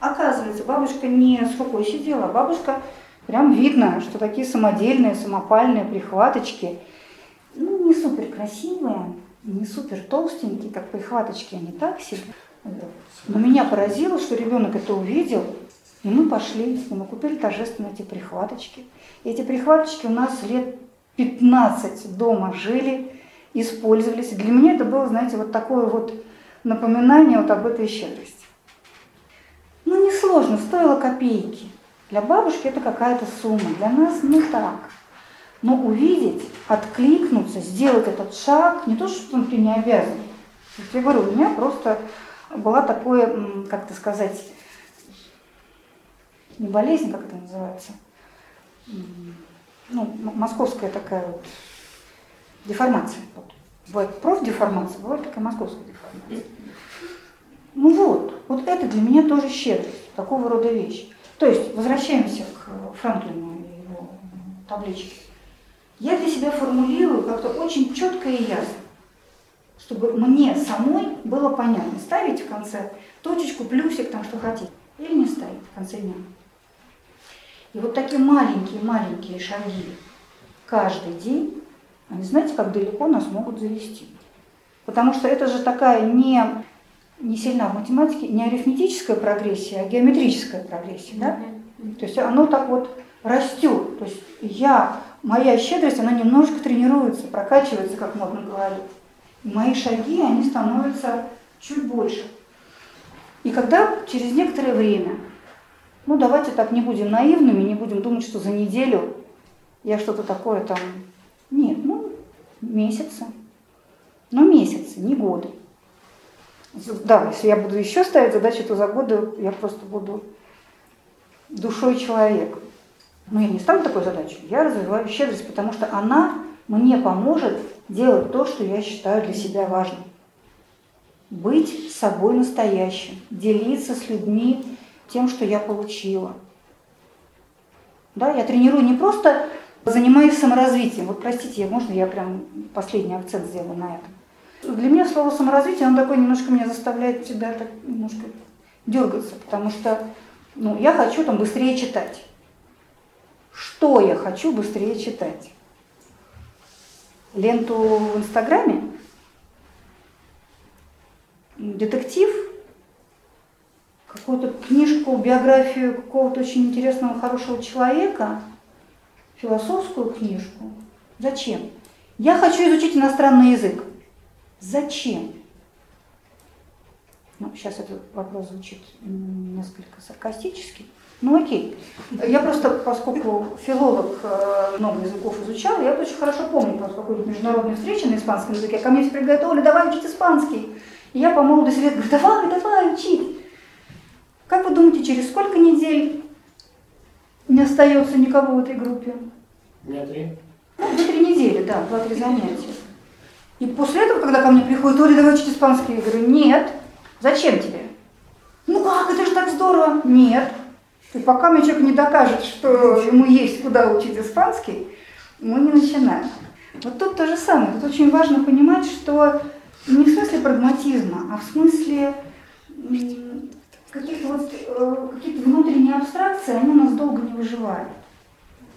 Оказывается, бабушка не с рукой сидела, а бабушка Прям видно, что такие самодельные, самопальные прихваточки, ну, не супер красивые, не супер толстенькие, как прихваточки, они так себе. Но меня поразило, что ребенок это увидел, и мы пошли, и мы купили торжественно эти прихваточки. И эти прихваточки у нас лет 15 дома жили, использовались. И для меня это было, знаете, вот такое вот напоминание вот об этой щедрости. Ну, несложно, стоило копейки. Для бабушки это какая-то сумма, для нас не так. Но увидеть, откликнуться, сделать этот шаг, не то, что ты не обязан. Я говорю, у меня просто была такое, как это сказать, не болезнь, как это называется, ну, московская такая вот деформация. Вот. Бывает профдеформация, бывает такая московская деформация. Ну вот, вот это для меня тоже щедрость, такого рода вещь. То есть, возвращаемся к Франклину и его табличке. Я для себя формулирую как-то очень четко и ясно, чтобы мне самой было понятно, ставить в конце точечку, плюсик, там что хотите, или не ставить в конце дня. И вот такие маленькие-маленькие шаги каждый день, они знаете, как далеко нас могут завести. Потому что это же такая не, не сильно в математике, не арифметическая прогрессия, а геометрическая прогрессия. Да? То есть оно так вот растет. То есть я, моя щедрость, она немножко тренируется, прокачивается, как модно говорить. И мои шаги, они становятся чуть больше. И когда через некоторое время ну, давайте так не будем наивными, не будем думать, что за неделю я что-то такое там... Нет, ну, месяцы. Ну, месяцы, не годы. Да, если я буду еще ставить задачи, то за годы я просто буду душой человека. Но я не ставлю такой задачу. Я развиваю щедрость, потому что она мне поможет делать то, что я считаю для себя важным. Быть собой настоящим, делиться с людьми тем, что я получила. Да, я тренирую не просто занимаюсь саморазвитием. Вот простите, можно я прям последний акцент сделаю на этом. Для меня слово саморазвитие, оно такое немножко меня заставляет всегда так немножко дергаться, потому что ну, я хочу там быстрее читать. Что я хочу быстрее читать? Ленту в Инстаграме? Детектив? какую-то книжку, биографию какого-то очень интересного, хорошего человека, философскую книжку. Зачем? Я хочу изучить иностранный язык. Зачем? Ну, сейчас этот вопрос звучит несколько саркастически. Ну окей. Я просто, поскольку филолог э, много языков изучал, я очень хорошо помню просто какую-то международную встречу на испанском языке. Ко мне говорят, Оля, давай учить испанский. И я по молодости лет говорю, давай, давай учить. Как вы думаете, через сколько недель не остается никого в этой группе? Дня три. Ну, за три недели, да, два-три занятия. И после этого, когда ко мне приходит, Оля, давай учить испанский, я говорю, нет, зачем тебе? Ну как, это же так здорово. Нет. И пока мне человек не докажет, что ему есть куда учить испанский, мы не начинаем. Вот тут то же самое. Тут очень важно понимать, что не в смысле прагматизма, а в смысле какие-то вот, э, какие внутренние абстракции, они у нас долго не выживают.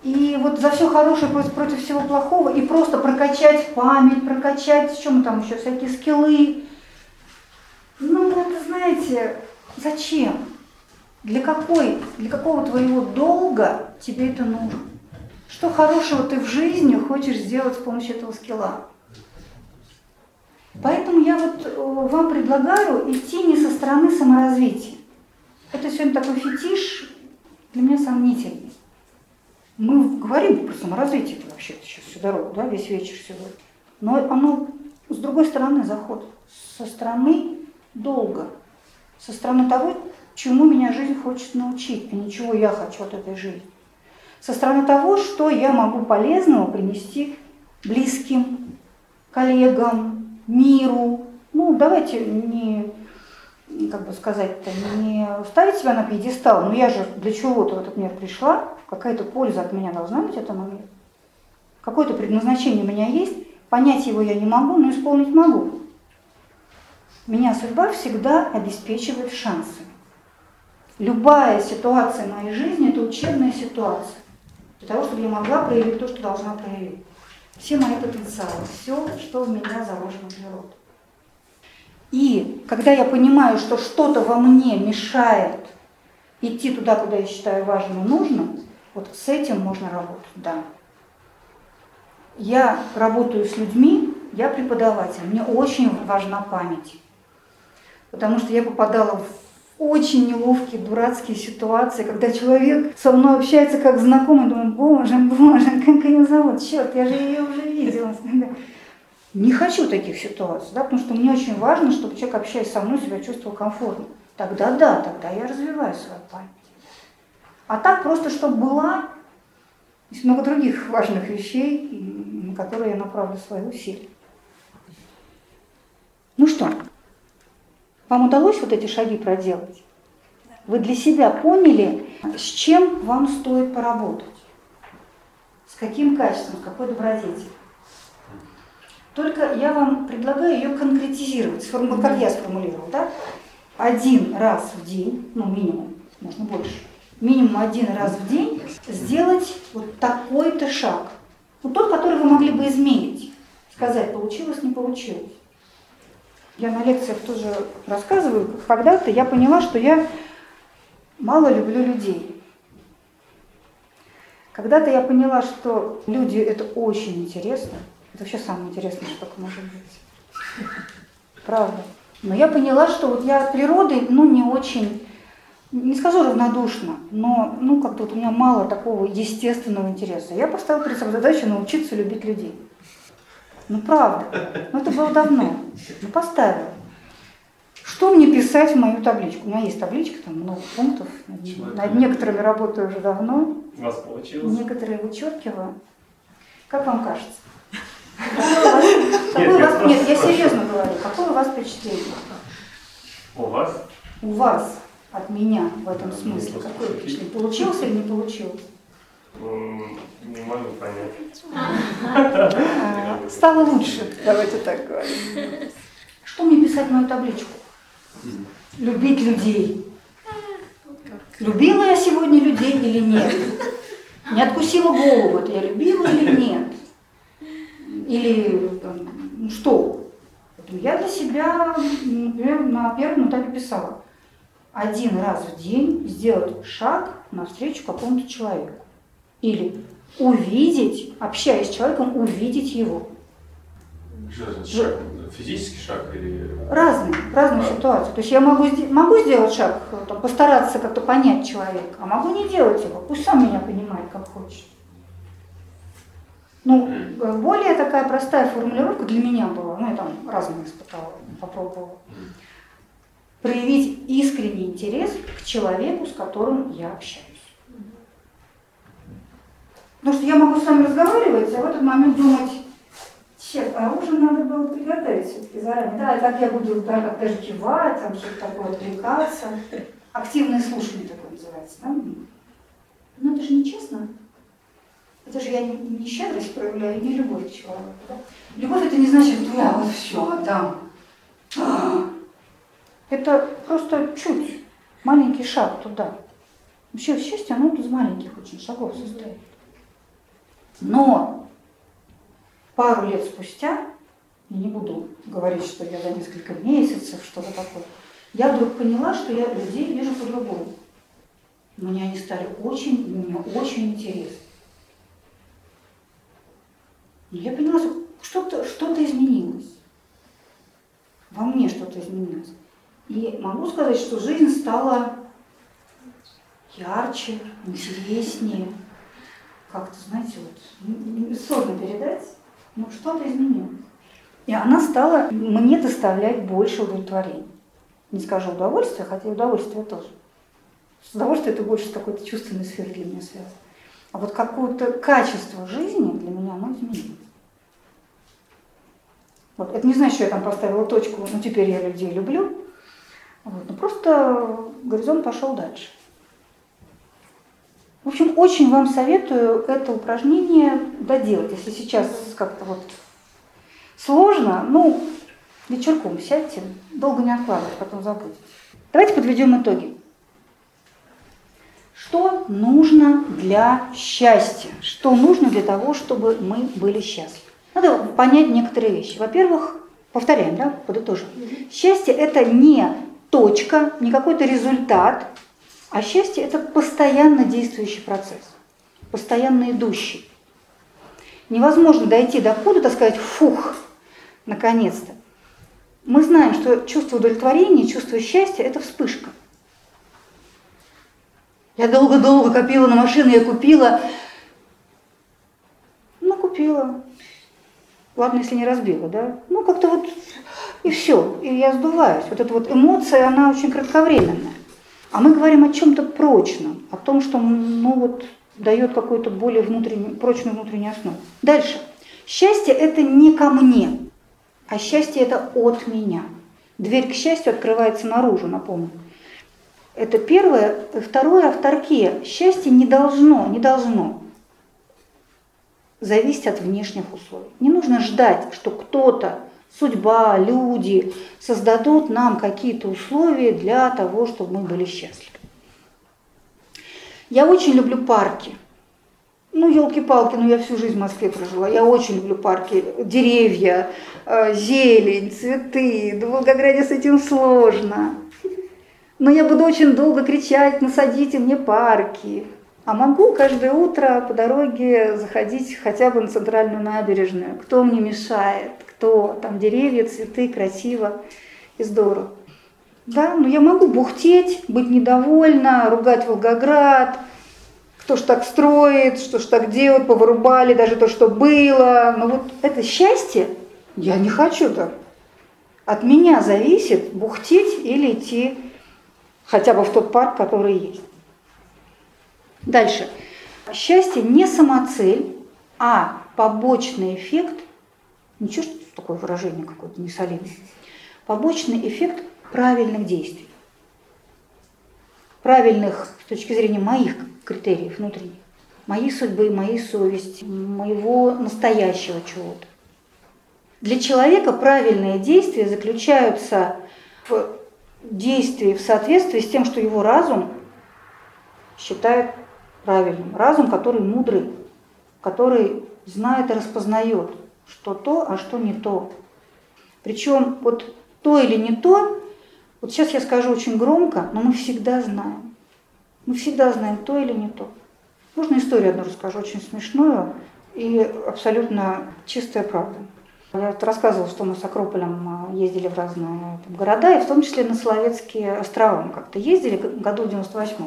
И вот за все хорошее против, против всего плохого, и просто прокачать память, прокачать, что мы там еще, всякие скиллы. Ну, вот, знаете, зачем? Для какой, для какого твоего долга тебе это нужно? Что хорошего ты в жизни хочешь сделать с помощью этого скилла? Поэтому я вот э, вам предлагаю идти не со стороны саморазвития. Это сегодня такой фетиш для меня сомнительный. Мы говорим про саморазвитие вообще сейчас всю дорогу, да, весь вечер сегодня. Но оно с другой стороны заход, со стороны долга, со стороны того, чему меня жизнь хочет научить, и ничего я хочу от этой жизни. Со стороны того, что я могу полезного принести близким, коллегам, миру. Ну, давайте не как бы сказать-то, не ставить себя на пьедестал, но я же для чего-то в этот мир пришла, какая-то польза от меня должна быть этому миру. Какое-то предназначение у меня есть, понять его я не могу, но исполнить могу. Меня судьба всегда обеспечивает шансы. Любая ситуация моей жизни – это учебная ситуация. Для того, чтобы я могла проявить то, что должна проявить. Все мои потенциалы, все, что в меня заложено в природу. И когда я понимаю, что что-то во мне мешает идти туда, куда я считаю важным и нужным, вот с этим можно работать, да. Я работаю с людьми, я преподаватель, мне очень важна память. Потому что я попадала в очень неловкие, дурацкие ситуации, когда человек со мной общается как знакомый, думаю, боже, боже, как ее зовут, черт, я же ее уже видела. Не хочу таких ситуаций, да, потому что мне очень важно, чтобы человек, общаясь со мной, себя чувствовал комфортно. Тогда да, тогда я развиваю свою память. А так просто, чтобы была, есть много других [laughs] важных вещей, на которые я направлю свои усилия. Ну что, вам удалось вот эти шаги проделать? Вы для себя поняли, с чем вам стоит поработать? С каким качеством, с какой добродетелью? Только я вам предлагаю ее конкретизировать, сформу... как я сформулировал, да? Один раз в день, ну минимум, можно больше, минимум один раз в день сделать вот такой-то шаг. Вот тот, который вы могли бы изменить, сказать, получилось, не получилось. Я на лекциях тоже рассказываю, когда-то я поняла, что я мало люблю людей. Когда-то я поняла, что люди это очень интересно. Это вообще самое интересное, что только может быть. Правда. Но я поняла, что вот я от природы, ну, не очень, не скажу равнодушно, но, ну, как-то вот у меня мало такого естественного интереса. Я поставила перед собой задачу научиться любить людей. Ну, правда. Ну, это было давно. Ну, поставила. Что мне писать в мою табличку? У меня есть табличка, там много пунктов. Над некоторыми работаю уже давно. У вас получилось? Некоторые вычеркиваю. Как вам кажется? Какое у вас, нет, я серьезно говорю, какое у вас впечатление? У вас? У вас от меня в этом смысле какое впечатление? Получилось или не получилось? Не могу понять. А, стало лучше, давайте так говорим. Что мне писать в мою табличку? Любить людей. Любила я сегодня людей или нет? Не откусила голову, это я любила или нет? Или ну, что? Я для себя, например, на первом этапе писала. Один раз в день сделать шаг навстречу какому-то человеку. Или увидеть, общаясь с человеком, увидеть его. Что шаг? Физический шаг или... Разные, разные а. ситуации. То есть я могу, могу сделать шаг, там, постараться как-то понять человека, а могу не делать его. Пусть сам меня понимает, как хочет. Ну, более такая простая формулировка для меня была, ну, я там разные испытала, попробовала. Проявить искренний интерес к человеку, с которым я общаюсь. Потому что я могу с вами разговаривать, а в этот момент думать, черт, а ужин надо было приготовить все-таки заранее. Да, и как я буду да, как даже кивать, там что-то такое отвлекаться. Активное слушание такое называется. Да? Ну это же нечестно. Это же я не, щедрость проявляю, не любовь к человеку. Да? Любовь это не значит, что я вот все отдам. А, это просто чуть, маленький шаг туда. Вообще счастье, оно из маленьких очень шагов состоит. Но пару лет спустя, я не буду говорить, что я за несколько месяцев, что-то такое, я вдруг поняла, что я людей вижу по-другому. Мне они стали очень, мне очень интересны. И я поняла, что что-то что изменилось. Во мне что-то изменилось. И могу сказать, что жизнь стала ярче, интереснее. Как-то, знаете, вот сложно передать, но что-то изменилось. И она стала мне доставлять больше удовлетворения. Не скажу удовольствия, хотя и удовольствие тоже. Удовольствие это больше с какой-то чувственной сферой для меня связано. А вот какое-то качество жизни для меня оно изменилось. Вот. Это не значит, что я там поставила точку, ну теперь я людей люблю. Вот. Ну, просто горизонт пошел дальше. В общем, очень вам советую это упражнение доделать. Если сейчас как-то вот сложно, ну, вечерком сядьте, долго не откладывайте, потом забудете. Давайте подведем итоги. Что нужно для счастья? Что нужно для того, чтобы мы были счастливы? Надо понять некоторые вещи. Во-первых, повторяем, да, подытожим. Счастье – это не точка, не какой-то результат, а счастье – это постоянно действующий процесс, постоянно идущий. Невозможно дойти до куда-то, сказать «фух, наконец-то». Мы знаем, что чувство удовлетворения, чувство счастья – это вспышка. Я долго-долго копила на машину, я купила. Ну, купила. Ладно, если не разбила, да? Ну, как-то вот и все, и я сдуваюсь. Вот эта вот эмоция, она очень кратковременная. А мы говорим о чем-то прочном, о том, что, ну вот, дает какую-то более внутреннюю, прочную внутреннюю основу. Дальше. Счастье – это не ко мне, а счастье – это от меня. Дверь к счастью открывается наружу, напомню. Это первое. Второе, авторкия. Счастье не должно, не должно зависеть от внешних условий. Не нужно ждать, что кто-то, судьба, люди создадут нам какие-то условия для того, чтобы мы были счастливы. Я очень люблю парки. Ну, елки-палки, ну я всю жизнь в Москве прожила. Я очень люблю парки, деревья, э, зелень, цветы. В Волгограде с этим сложно. Но я буду очень долго кричать, насадите мне парки. А могу каждое утро по дороге заходить хотя бы на центральную набережную. Кто мне мешает? Кто? Там деревья, цветы, красиво и здорово. Да, но я могу бухтеть, быть недовольна, ругать Волгоград, кто ж так строит, что ж так делают, повырубали даже то, что было. Но вот это счастье я не хочу так. От меня зависит бухтеть или идти хотя бы в тот парк, который есть. Дальше. Счастье не самоцель, а побочный эффект, ничего, что такое выражение какое-то несолидное, побочный эффект правильных действий. Правильных с точки зрения моих критериев внутренних, моей судьбы, моей совести, моего настоящего чего-то. Для человека правильные действия заключаются в действии в соответствии с тем, что его разум считает правильным. Разум, который мудрый, который знает и распознает, что то, а что не то. Причем вот то или не то, вот сейчас я скажу очень громко, но мы всегда знаем. Мы всегда знаем то или не то. Можно историю одну расскажу, очень смешную и абсолютно чистая правда. Я рассказывала, что мы с Акрополем а, ездили в разные там, города, и в том числе на Соловецкие острова мы как-то ездили году в 98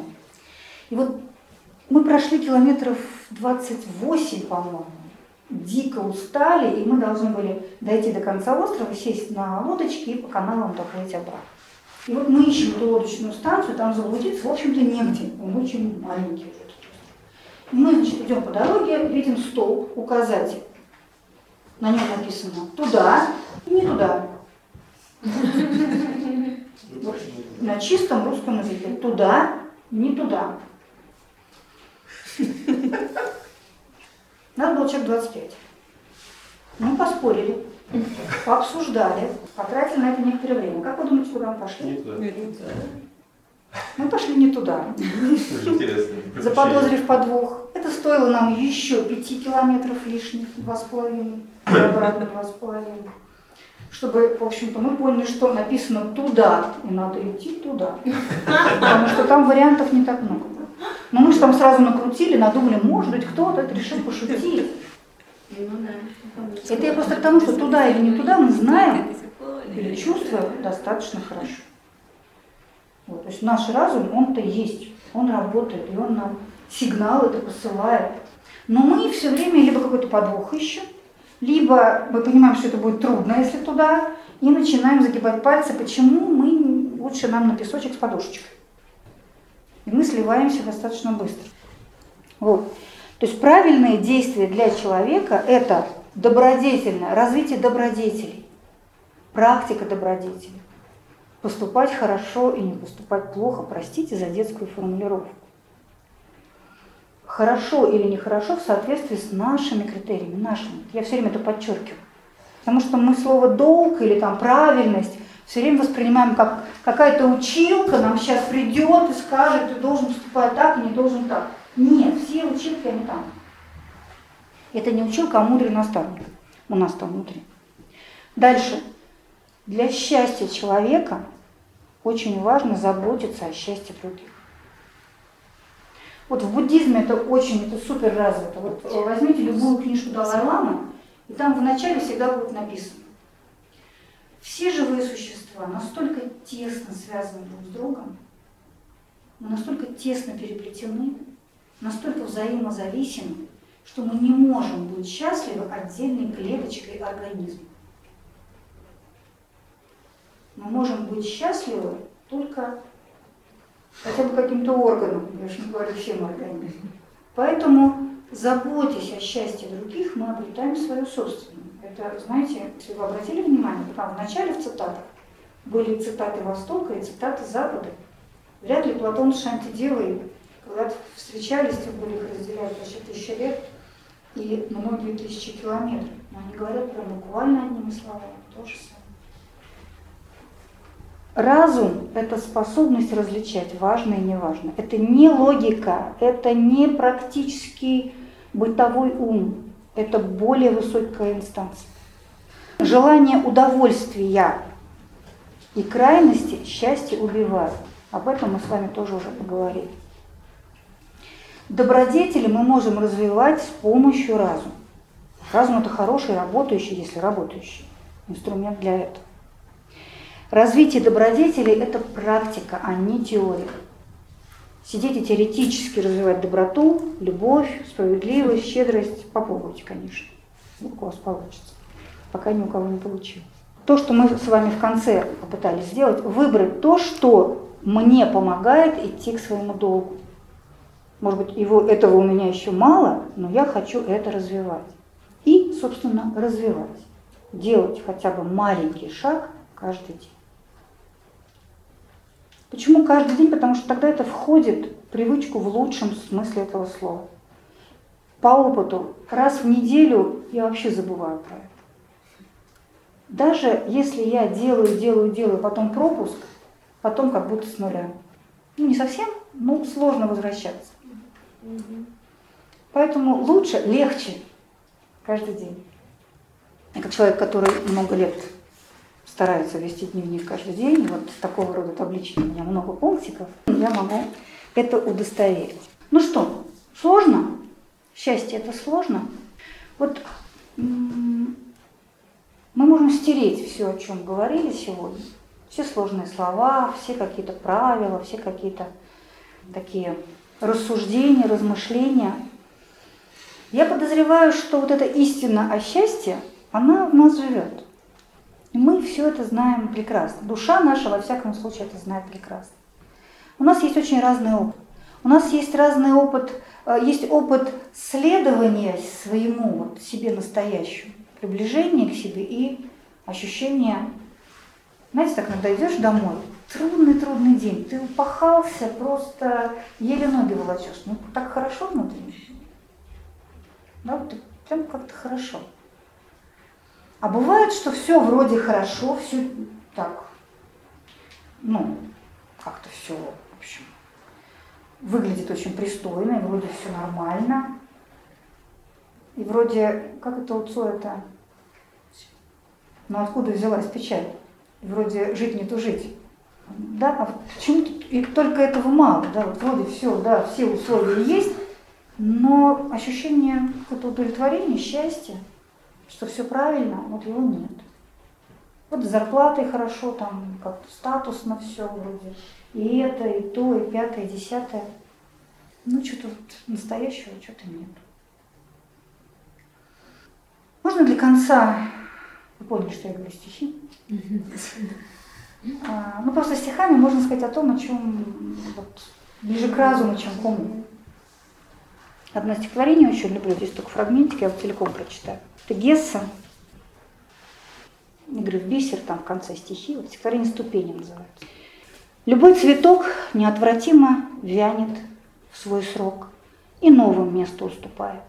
И вот мы прошли километров 28, по-моему, дико устали, и мы должны были дойти до конца острова, сесть на лодочки и по каналам доплыть обратно. И вот мы ищем эту лодочную станцию, там заблудиться, в общем-то, негде, он очень маленький уже. И мы, значит, идем по дороге, видим столб, указатель. На нем написано «туда» и «не туда». [laughs] На чистом русском языке. «Туда», «не туда». Надо было человек 25. Мы поспорили, пообсуждали, потратили на это некоторое время. Как вы думаете, куда мы пошли? Не туда. Мы пошли не туда. Интересно. Заподозрив подвох. Это стоило нам еще пяти километров лишних, два с половиной, и обратно два с половиной. Чтобы, в общем-то, мы поняли, что написано туда, и надо идти туда. Потому что там вариантов не так много. Но мы же там сразу накрутили, надумали, может быть, кто-то это решил пошутить. Это я просто к тому, что туда или не туда мы знаем или чувствуем достаточно хорошо. Вот, то есть наш разум, он-то есть, он работает, и он нам сигнал это посылает. Но мы все время либо какой-то подвох ищем, либо мы понимаем, что это будет трудно, если туда, и начинаем загибать пальцы, почему мы лучше нам на песочек с подушечкой. И мы сливаемся достаточно быстро. Вот. То есть правильные действия для человека – это добродетельное, развитие добродетелей, практика добродетелей. Поступать хорошо и не поступать плохо, простите за детскую формулировку. Хорошо или нехорошо в соответствии с нашими критериями, нашими. Я все время это подчеркиваю. Потому что мы слово долг или там правильность все время воспринимаем как какая-то училка нам сейчас придет и скажет, ты должен поступать так и не должен так. Нет, все училки, они там. Это не училка, а мудрый наставник у нас там внутри. Дальше. Для счастья человека очень важно заботиться о счастье других. Вот в буддизме это очень, это супер развито. Вот возьмите любую книжку Далай-Ламы, и там в начале всегда будет написано. Все живые существа настолько тесно связаны друг с другом, Мы настолько тесно переплетены, настолько взаимозависимы, что мы не можем быть счастливы отдельной клеточкой организма. Мы можем быть счастливы только хотя бы каким-то органом, я же не говорю всем организмом. Поэтому, заботясь о счастье других, мы обретаем свое собственное. Это, знаете, если вы обратили внимание, там в начале в цитатах были цитаты Востока и цитаты Запада. Вряд ли Платон с Шантидевой, когда встречались, тем более их разделяют почти тысячи лет и многие тысячи километров. Но они говорят прям буквально одними словами, то же самое. Разум – это способность различать важное и неважное. Это не логика, это не практический бытовой ум, это более высокая инстанция. Желание удовольствия и крайности счастье убивают. Об этом мы с вами тоже уже поговорили. Добродетели мы можем развивать с помощью разума. Разум – это хороший, работающий, если работающий, инструмент для этого. Развитие добродетелей – это практика, а не теория. Сидеть и теоретически развивать доброту, любовь, справедливость, щедрость – попробуйте, конечно. Вдруг у вас получится. Пока ни у кого не получилось. То, что мы с вами в конце попытались сделать, выбрать то, что мне помогает идти к своему долгу. Может быть, его, этого у меня еще мало, но я хочу это развивать. И, собственно, развивать. Делать хотя бы маленький шаг каждый день. Почему каждый день? Потому что тогда это входит в привычку в лучшем смысле этого слова. По опыту, раз в неделю я вообще забываю про это. Даже если я делаю, делаю, делаю, потом пропуск, потом как будто с нуля. Ну, не совсем, но сложно возвращаться. Поэтому лучше, легче каждый день. Я как человек, который много лет старается вести дневник каждый день, вот такого рода таблички у меня много пунктиков, я могу это удостоверить. Ну что, сложно? Счастье это сложно? Вот мы можем стереть все, о чем говорили сегодня, все сложные слова, все какие-то правила, все какие-то такие рассуждения, размышления. Я подозреваю, что вот эта истина о счастье, она в нас живет. Мы все это знаем прекрасно. Душа наша, во всяком случае, это знает прекрасно. У нас есть очень разный опыт. У нас есть разный опыт, э, есть опыт следования своему, вот, себе настоящему, приближения к себе и ощущение, знаете, так иногда идешь домой, трудный-трудный день, ты упахался, просто еле ноги волочешь, ну так хорошо внутри. Да, вот прям как-то хорошо. А бывает, что все вроде хорошо, все так, ну, как-то все, в общем, выглядит очень пристойно, и вроде все нормально. И вроде, как это у это, ну откуда взялась печаль? И вроде жить не то жить. Да, а почему и только этого мало, да, вот вроде все, да, все условия есть, но ощущение какого-то удовлетворения, счастья, что все правильно, вот его нет. Вот зарплатой хорошо, там как-то статусно все вроде. И это, и то, и пятое, и десятое. Ну, что-то вот настоящего что-то нет. Можно для конца, вы поняли, что я говорю стихи? А, ну, просто стихами можно сказать о том, о чем вот, ближе к разуму, чем к уму. Одно стихотворение очень люблю, здесь только фрагментик, я его целиком прочитаю. Это Гесса, игры в бисер, там в конце стихи, вот стихотворение «Ступени» называется. Любой цветок неотвратимо вянет в свой срок и новым место уступает.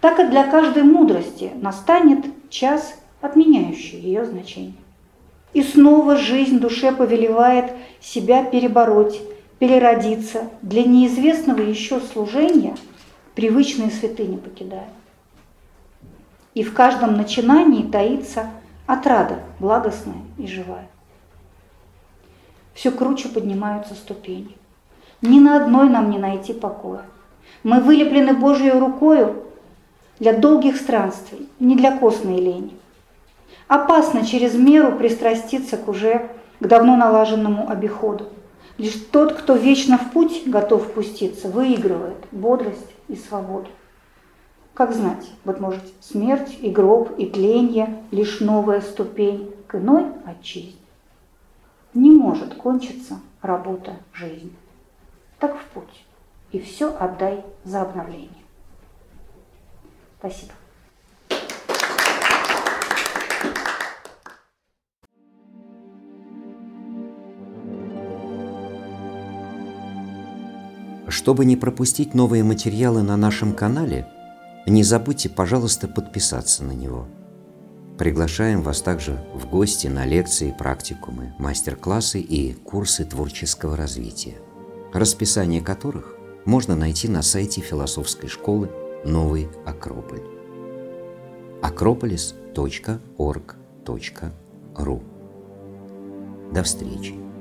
Так и для каждой мудрости настанет час, отменяющий ее значение. И снова жизнь душе повелевает себя перебороть, переродиться, для неизвестного еще служения привычные святыни покидая. И в каждом начинании таится отрада, благостная и живая. Все круче поднимаются ступени. Ни на одной нам не найти покоя. Мы вылеплены Божьей рукою для долгих странствий, не для костной лени. Опасно через меру пристраститься к уже к давно налаженному обиходу. Лишь тот, кто вечно в путь готов пуститься, выигрывает бодрость и свободу. Как знать, быть может, смерть и гроб и тленье – лишь новая ступень к иной отчизне. Не может кончиться работа жизни. Так в путь, и все отдай за обновление. Спасибо. Чтобы не пропустить новые материалы на нашем канале, не забудьте, пожалуйста, подписаться на него. Приглашаем вас также в гости на лекции, практикумы, мастер-классы и курсы творческого развития, расписание которых можно найти на сайте философской школы «Новый Акрополь» акрополис.орг.ру До встречи!